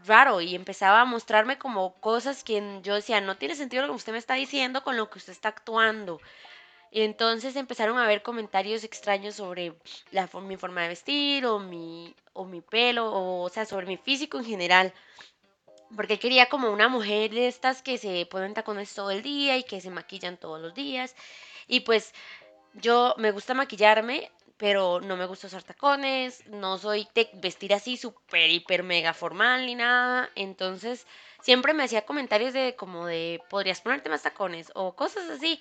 raro y empezaba a mostrarme como cosas que yo decía, no tiene sentido lo que usted me está diciendo con lo que usted está actuando. Y entonces empezaron a haber comentarios extraños sobre la, mi forma de vestir o mi, o mi pelo, o sea, sobre mi físico en general. Porque quería como una mujer de estas que se ponen tacones todo el día y que se maquillan todos los días. Y pues yo me gusta maquillarme, pero no me gusta usar tacones, no soy de vestir así súper, hiper, mega formal ni nada. Entonces siempre me hacía comentarios de como de, podrías ponerte más tacones o cosas así.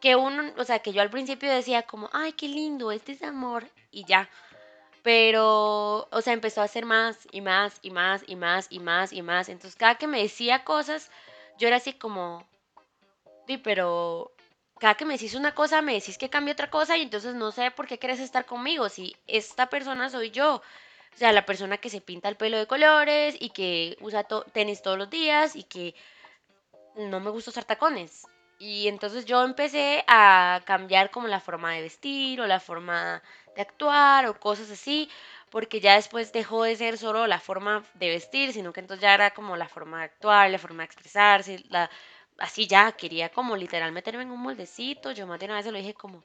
Que uno, o sea, que yo al principio decía como, ay, qué lindo, este es amor y ya. Pero, o sea, empezó a hacer más y más y más y más y más y más. Entonces, cada que me decía cosas, yo era así como, di, pero cada que me decís una cosa, me decís que cambie otra cosa y entonces no sé por qué quieres estar conmigo si esta persona soy yo. O sea, la persona que se pinta el pelo de colores y que usa tenis todos los días y que no me gusta usar tacones. Y entonces yo empecé a cambiar como la forma de vestir o la forma de actuar o cosas así, porque ya después dejó de ser solo la forma de vestir, sino que entonces ya era como la forma de actuar, la forma de expresarse, la, así ya, quería como literal meterme en un moldecito, yo más de una vez se lo dije como,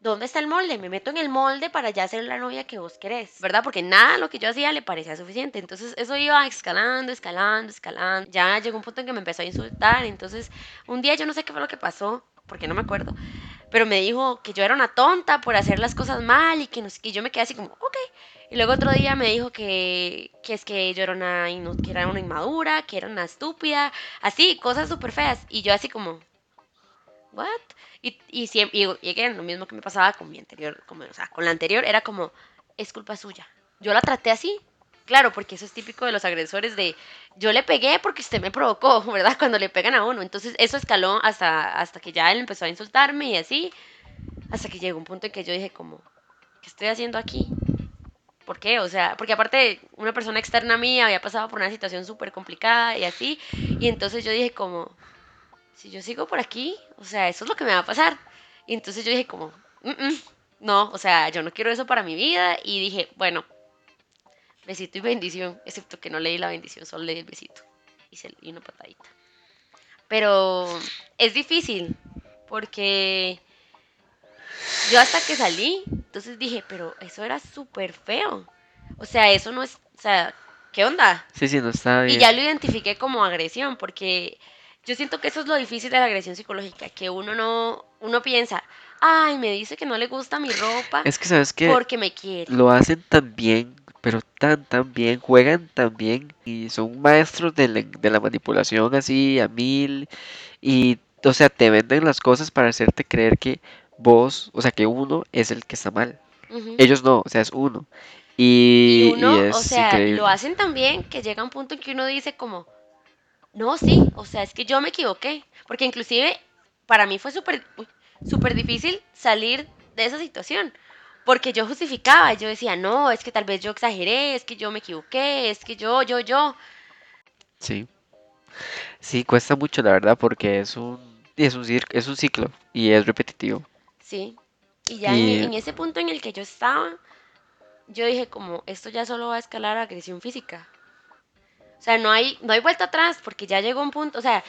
¿dónde está el molde? Me meto en el molde para ya ser la novia que vos querés, ¿verdad? Porque nada lo que yo hacía le parecía suficiente. Entonces eso iba escalando, escalando, escalando. Ya llegó un punto en que me empezó a insultar. Entonces un día yo no sé qué fue lo que pasó, porque no me acuerdo, pero me dijo que yo era una tonta por hacer las cosas mal y que, no, que yo me quedé así como, ok. Y luego otro día me dijo que, que es que yo era una, que era una inmadura, que era una estúpida, así, cosas súper feas. Y yo así como, ¿what? Y, y siempre, y, y lo mismo que me pasaba con mi anterior, como, o sea, con la anterior era como, es culpa suya. Yo la traté así, claro, porque eso es típico de los agresores de, yo le pegué porque usted me provocó, [LAUGHS] ¿verdad? Cuando le pegan a uno. Entonces eso escaló hasta, hasta que ya él empezó a insultarme y así, hasta que llegó un punto en que yo dije como, ¿qué estoy haciendo aquí? ¿Por qué? O sea, porque aparte una persona externa a mí había pasado por una situación súper complicada y así, y entonces yo dije como, si yo sigo por aquí, o sea, eso es lo que me va a pasar. Y entonces yo dije como, "Mm, mm, no, o sea, yo no quiero eso para mi vida. Y dije, bueno, besito y bendición, excepto que no leí la bendición, solo leí el besito y una patadita. Pero es difícil, porque yo hasta que salí, entonces dije, pero eso era súper feo. O sea, eso no es, o sea, ¿qué onda? Sí, sí, no está Y bien. ya lo identifiqué como agresión, porque yo siento que eso es lo difícil de la agresión psicológica, que uno no, uno piensa, ay, me dice que no le gusta mi ropa Es que sabes que porque me quiere. lo hacen tan bien, pero tan, tan bien, juegan tan bien y son maestros de la, de la manipulación así a mil y, o sea, te venden las cosas para hacerte creer que vos, o sea, que uno es el que está mal. Ellos no, o sea, es uno. Y Y, y uno, o sea, lo hacen tan bien que llega un punto en que uno dice como, no, sí, o sea, es que yo me equivoqué, porque inclusive para mí fue súper, difícil salir de esa situación, porque yo justificaba, yo decía, no, es que tal vez yo exageré, es que yo me equivoqué, es que yo, yo, yo, Sí, sí, cuesta mucho, la verdad, porque es un, es un, es un ciclo y es repetitivo. Sí. Y ya en, Y en ese punto en el que yo estaba, yo dije como, esto ya solo va a escalar a agresión física. O sea, no hay, no hay vuelta atrás, porque ya llegó un punto, o sea,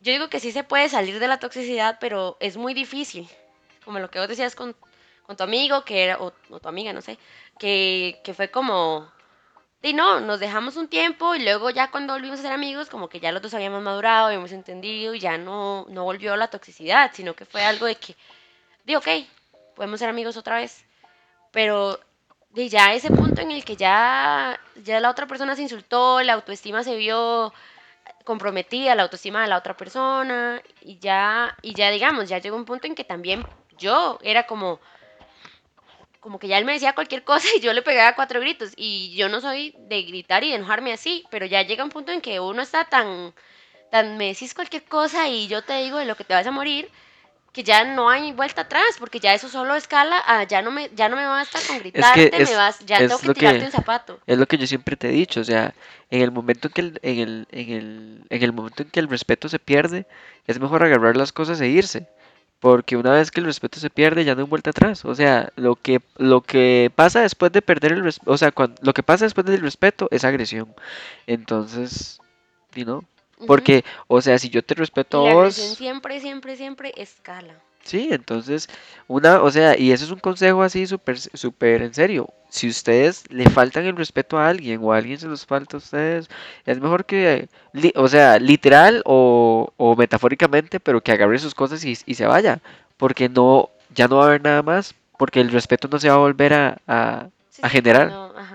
yo digo que sí se puede salir de la toxicidad, pero es muy difícil. Como lo que vos decías con, con tu amigo, que era, o, o tu amiga, no sé, que, que fue como, y no, nos dejamos un tiempo y luego ya cuando volvimos a ser amigos, como que ya los dos habíamos madurado, habíamos entendido y ya no, no volvió la toxicidad, sino que fue algo de que, di, ok, podemos ser amigos otra vez. Pero de ya ese punto en el que ya, ya la otra persona se insultó, la autoestima se vio comprometida, la autoestima de la otra persona, y ya, y ya digamos, ya llegó un punto en que también yo era como, como que ya él me decía cualquier cosa y yo le pegaba cuatro gritos, y yo no soy de gritar y de enojarme así, pero ya llega un punto en que uno está tan, tan, me decís cualquier cosa y yo te digo de lo que te vas a morir, que ya no hay vuelta atrás, porque ya eso solo escala a ya no me, ya no me basta con es que gritarte, me vas, ya tengo que tirarte que, un zapato. es lo que yo siempre te he dicho, o sea, en el momento en que el, en el, en el, en el momento en que el respeto se pierde, es mejor agarrar las cosas e irse. Porque una vez que el respeto se pierde, ya no hay vuelta atrás. O sea, lo que, lo que pasa después de perder el respeto, o sea, lo que pasa después del respeto es agresión. Entonces, y no. Porque, o sea, si yo te respeto Y a la vos, siempre, siempre, siempre escala. sí, entonces, una, o sea, y eso es un consejo así súper, súper en serio. Si ustedes le faltan el respeto a alguien o a alguien se los falta a ustedes, es mejor que, li- o sea, literal o, o metafóricamente, pero que agarre sus cosas y, y se vaya. Porque no, ya no va a haber nada más, porque el respeto no se va a volver a, a, Sí, a generar. cuando, ajá.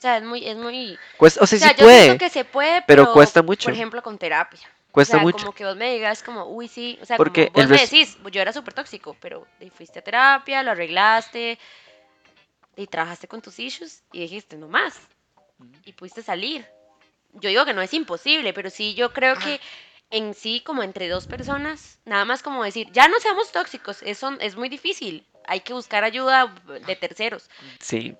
O sea, es muy, es muy, Cuesta, o o sea, sí yo puede, que se puede, pero pero, cuesta por mucho, ejemplo, con terapia. O cuesta sea, mucho. como que vos me digas como, uy, sí, o sea, como Porque el vos me decís, yo era súper tóxico, pero fuiste a terapia, lo arreglaste, y trabajaste con tus issues, y dijiste, no más, y pudiste salir. Yo digo que no es imposible, pero sí yo creo que en sí, como entre dos personas, nada más como decir, ya no seamos tóxicos, eso es muy difícil. Hay que buscar ayuda de terceros. sí,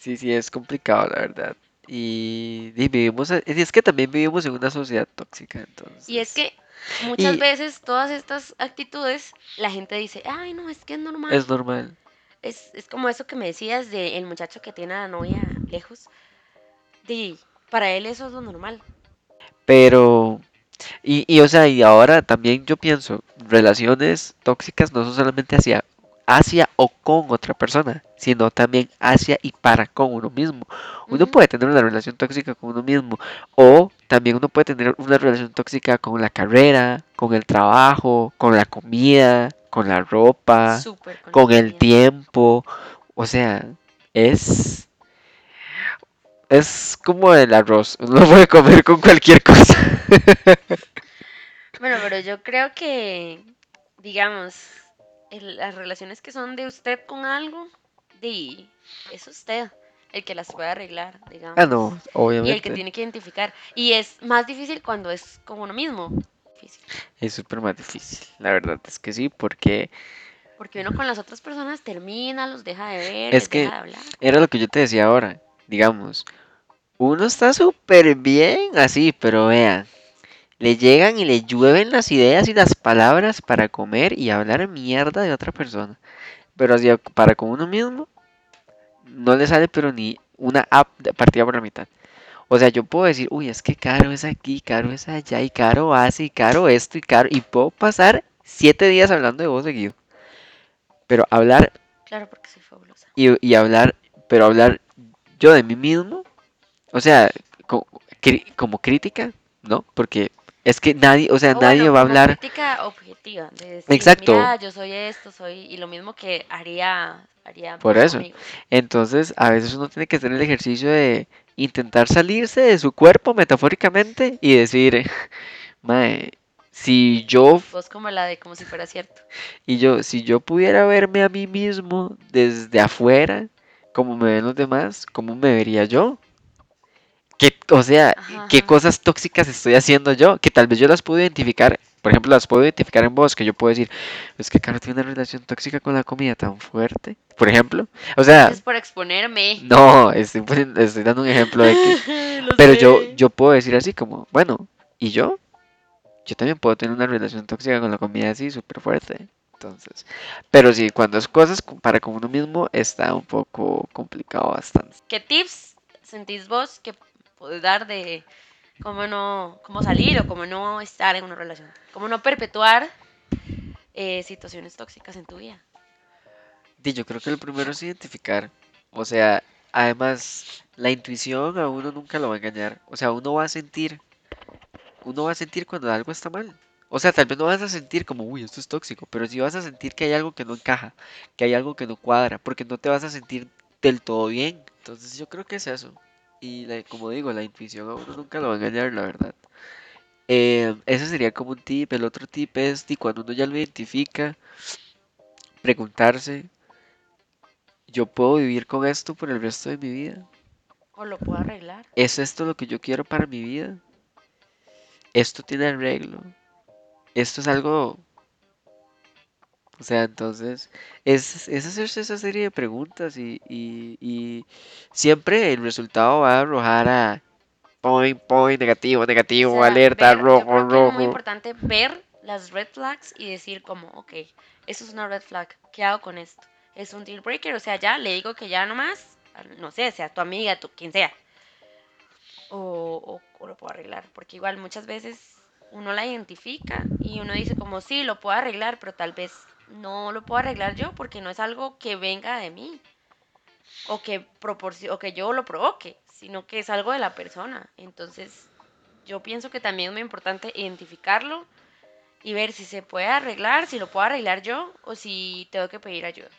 Sí, sí, es complicado, la verdad. Y, y vivimos, e- y es que también vivimos en una sociedad tóxica, Y es entonces. que muchas Y veces todas estas actitudes, la gente dice, ay, no, es que es normal. es normal. Es, es como eso que me decías del muchacho que tiene a la novia lejos. De, para él eso es lo normal. Pero, y, y o sea, y ahora también yo pienso, relaciones tóxicas no son solamente hacia hacia o con otra persona, sino también hacia y para con uno mismo. Uno puede tener una relación tóxica con uno mismo o también uno puede tener una relación tóxica con la carrera, con el trabajo, con la comida, con la ropa, Súper con con el tiempo. O sea, es es como el arroz, uno [LAUGHS] puede comer con cualquier cosa. Bueno, pero yo creo que, digamos, el- las relaciones que son de usted con algo, de, es usted el que las puede arreglar, Ah, digamos, no, y el que obviamente. tiene que identificar. Y es más difícil cuando es con uno mismo. Difícil. Es súper más difícil, la verdad es que sí, porque Porque uno con las otras personas termina, los deja de ver, es les que deja de hablar. era lo que yo te decía ahora, digamos, uno está súper bien así, pero vean, le llegan y le llueven las ideas y las palabras para comer y hablar mierda de otra persona, pero así para con uno mismo no le sale pero ni una app partida por la mitad. O sea, yo puedo decir, uy, es que caro es aquí, caro es allá, y caro hace, y caro esto, y caro, y puedo pasar siete días hablando de vos seguido. Pero hablar Claro, porque soy fabulosa. y, y hablar, pero hablar yo de mí mismo, o sea, co- cri- como, crítica, ¿no? Porque es que nadie, o sea, O nadie bueno, va a hablar, crítica objetiva, de decir, exacto, mira, yo soy esto, soy, y lo mismo que haría, haría por eso. conmigo. Entonces, a veces uno tiene que hacer el ejercicio de intentar salirse de su cuerpo metafóricamente y decir, [LAUGHS] mae, si yo Vos como la de como si fuera cierto. Y yo, si yo pudiera verme a mí mismo desde afuera, como me ven los demás, ¿cómo me vería yo? ¿Qué, o sea, Ajá, qué ajá. cosas tóxicas estoy haciendo yo? Que tal vez yo las puedo identificar. Por ejemplo, las puedo identificar en vos, que yo puedo decir, es que Caro tiene una relación tóxica con la comida tan fuerte. Por ejemplo. O sea, Gracias por exponerme. no, estoy, estoy dando un ejemplo de que. [LAUGHS] Pero yo, sé. yo puedo decir así como, bueno, ¿y yo? Yo también puedo tener una relación tóxica con la comida así, súper fuerte. Entonces, pero sí, cuando es cosas co- para con uno mismo, está un poco complicado bastante. ¿Qué tips sentís vos que podés dar de cómo no, cómo salir o cómo no estar en una relación? ¿Cómo no perpetuar eh, situaciones tóxicas en tu vida? Y yo creo que lo primero es identificar. O sea, además, la intuición a uno nunca lo va a engañar. O sea, uno va a sentir, uno va a sentir cuando algo está mal. O sea, tal vez no vas a sentir como, uy, esto es tóxico, pero sí vas a sentir que hay algo que no encaja, que hay algo que no cuadra, porque no te vas a sentir del todo bien. Entonces yo creo que es eso. Y la- como digo, la intuición a uno nunca lo va a engañar, la verdad. Eh, ese sería como un tip. El otro tip es, y cuando uno ya lo identifica, preguntarse, ¿yo puedo vivir con esto por el resto de mi vida? ¿O lo puedo arreglar? ¿Es esto lo que yo quiero para mi vida? ¿Esto tiene arreglo? ¿Esto es algo O sea, entonces, es, es hacerse esa serie de preguntas y, y, y siempre el resultado va a arrojar a point, point, negativo, O negativo, sea, alerta, ver, yo rojo, que es muy rojo. importante ver las red flags y decir como, ok, eso es una red flag, ¿qué hago con esto? ¿Es un deal breaker? O sea, ya le digo que ya nomás, no sé, sea tu amiga, tu, quien sea, o, o, o lo puedo arreglar, porque igual muchas veces uno la identifica y uno dice como, sí, lo puedo arreglar, pero tal vez no lo puedo arreglar yo porque no es algo que venga de mí o que, o que yo lo provoque, sino que es algo de la persona. Entonces, yo pienso que también es muy importante identificarlo y ver si se puede arreglar, si lo puedo arreglar yo o si tengo que pedir ayuda.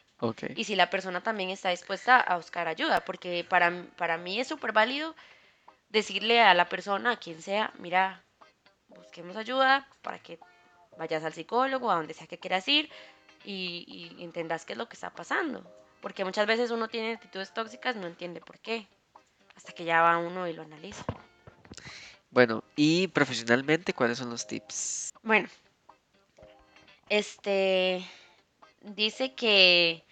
Y si la persona también está dispuesta a buscar ayuda, porque para, para mí es súper válido decirle a la persona, a quien sea, mira, busquemos ayuda para que vayas al psicólogo, a donde sea que quieras ir y, y entendas qué es lo que está pasando. Porque muchas veces uno tiene actitudes tóxicas, no entiende por qué, hasta que ya va uno y lo analiza. bueno, y profesionalmente, ¿cuáles son los tips? Bueno, este dice que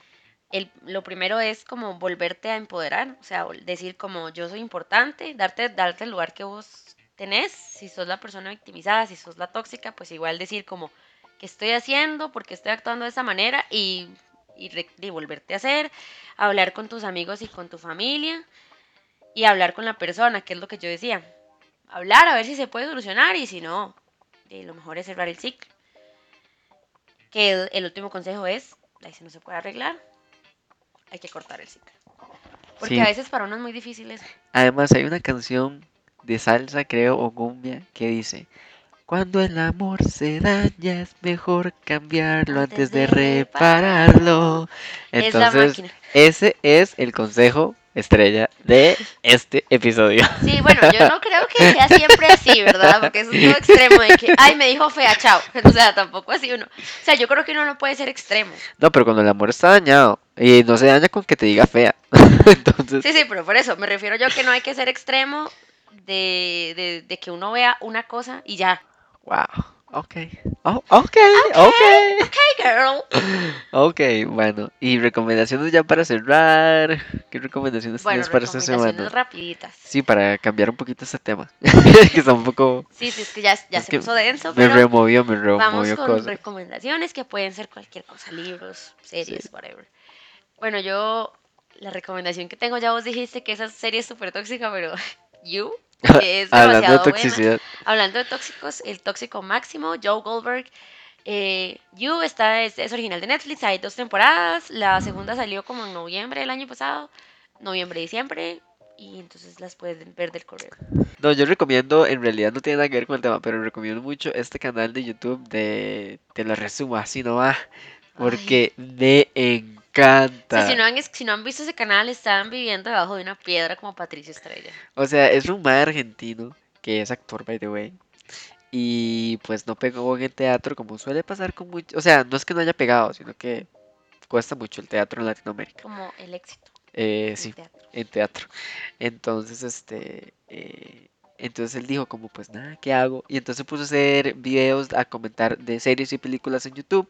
el, lo primero es como volverte a empoderar, o sea, decir como yo soy importante, darte, darte el lugar que vos tenés, si sos la persona victimizada, si sos la tóxica, pues igual decir como qué estoy haciendo, por qué estoy actuando de esa manera y, y, y volverte a hacer, hablar con tus amigos y con tu familia y hablar con la persona, que es lo que yo decía, hablar a ver si se puede solucionar y si no, lo mejor es cerrar el ciclo. Que el, el último consejo es ahí si no se puede arreglar, hay que cortar el ciclo. Porque Sí. a veces para uno es muy difícil eso. Además, hay una canción de salsa, creo, o cumbia, que dice: Cuando el amor se daña, es mejor cambiarlo antes de repararlo. es la Entonces, máquina. ese es el consejo estrella de este episodio. Sí, bueno, yo no creo que sea siempre así, ¿verdad? Porque eso es todo extremo de que, ay, me dijo fea, chao. [LAUGHS] O sea, tampoco así uno. O sea, yo creo que uno no puede ser extremo. No, pero cuando el amor está dañado, y no se daña con que te diga fea. [LAUGHS] Entonces, Sí, sí, pero por eso, me refiero yo que no hay que ser extremo de, de, de que uno vea una cosa y ya. Wow. Ok. Oh, ok, ok. Hey, girl. Ok, bueno. Y recomendaciones ya para cerrar. ¿Qué recomendaciones Bueno, tienes para esta recomendaciones semana? rapiditas. Sí, para cambiar un poquito este tema. [LAUGHS] que está un poco. Sí, sí, es que ya, ya Es se que puso denso, Me pero removió, me vamos removió con cosas. recomendaciones que pueden ser cualquier cosa, libros, series, Sí. whatever. Bueno, yo, la recomendación que tengo, ya vos dijiste que esa serie es súper tóxica, pero [LAUGHS] You, que [LAUGHS] es Hablando de buena. toxicidad. Hablando de tóxicos, el tóxico máximo, Joe Goldberg. Eh, you está, es, es original de Netflix, hay dos temporadas. La segunda salió como en noviembre del año pasado, noviembre, diciembre, y entonces las pueden ver del correo. No, yo recomiendo, en realidad no tiene nada que ver con el tema, pero recomiendo mucho este canal de YouTube de Te lo resumo así no va. Porque me encanta. Sí, si, no han, si no han visto ese canal, están viviendo debajo de una piedra como Patricio Estrella. O sea, es un mae argentino que es actor, by the way. Y pues no pegó en el teatro como suele pasar con mucho. O sea, no es que no haya pegado, sino que cuesta mucho el teatro en Latinoamérica. Como el éxito Eh, del sí, teatro. en teatro. Entonces, este. eh, entonces él dijo, como pues nada, ¿qué hago? Y entonces puso a hacer videos a comentar de series y películas en YouTube.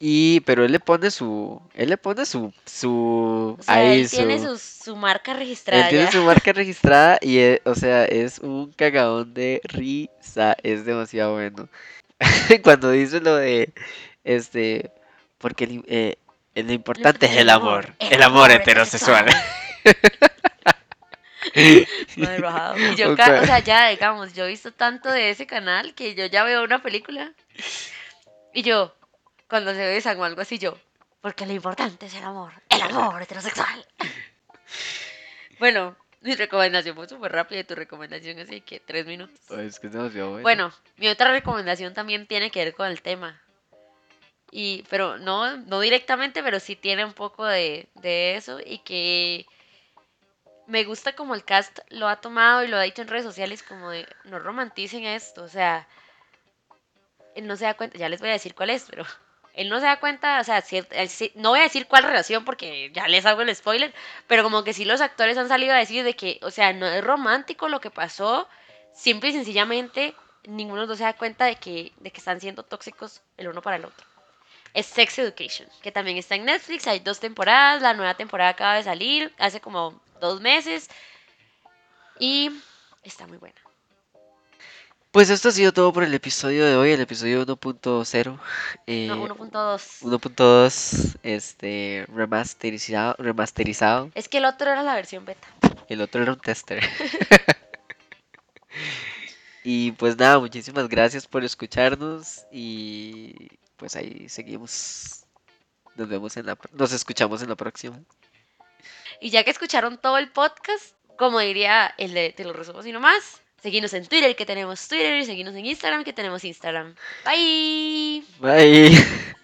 Y, pero él le pone su, él le pone su, su, O sea, ahí él tiene su, su, su marca él registrada tiene ya. su marca registrada y, eh, o sea, es un cagadón de risa, es demasiado bueno. [LAUGHS] Cuando dice lo de, este, porque el, eh, lo importante es el amor, el amor heterosexual. [LAUGHS] Madre yo, Ok. ca- o sea, ya, digamos, yo he visto tanto de ese canal que yo ya veo una película y yo, cuando se besan o algo así, yo, porque lo importante es el amor, el amor heterosexual. [LAUGHS] Bueno, mi recomendación fue súper rápida y tu recomendación así que tres minutos. Es que es demasiado bueno. Bueno, mi otra recomendación también tiene que ver con el tema. Y, pero no, no directamente, pero sí tiene un poco de, de eso y que me gusta como el cast lo ha tomado y lo ha dicho en redes sociales como de no romanticen esto, o sea, no se da cuenta, ya les voy a decir cuál es, pero él no se da cuenta, o sea, no voy a decir cuál relación porque ya les hago el spoiler, pero como que sí los actores han salido a decir de que, o sea, no es romántico lo que pasó, simple y sencillamente ninguno de los dos se da cuenta de que, de que están siendo tóxicos el uno para el otro. Es Sex Education, que también está en Netflix, hay dos temporadas, la nueva temporada acaba de salir hace como dos meses y está muy buena. Pues esto ha sido todo por el episodio de hoy, el episodio 1.0. eh, No, 1.2. 1.2, este, remasterizado, remasterizado. Es que el otro era la versión beta. El otro era un tester. [LAUGHS] y pues nada, muchísimas gracias por escucharnos y pues ahí seguimos. Nos vemos en la, nos escuchamos en la próxima. Y ya que escucharon todo el podcast, como diría el de Te lo resumo así nomás, seguimos en Twitter, que tenemos Twitter, y seguimos en Instagram, que tenemos Instagram. Bye. Bye. [LAUGHS]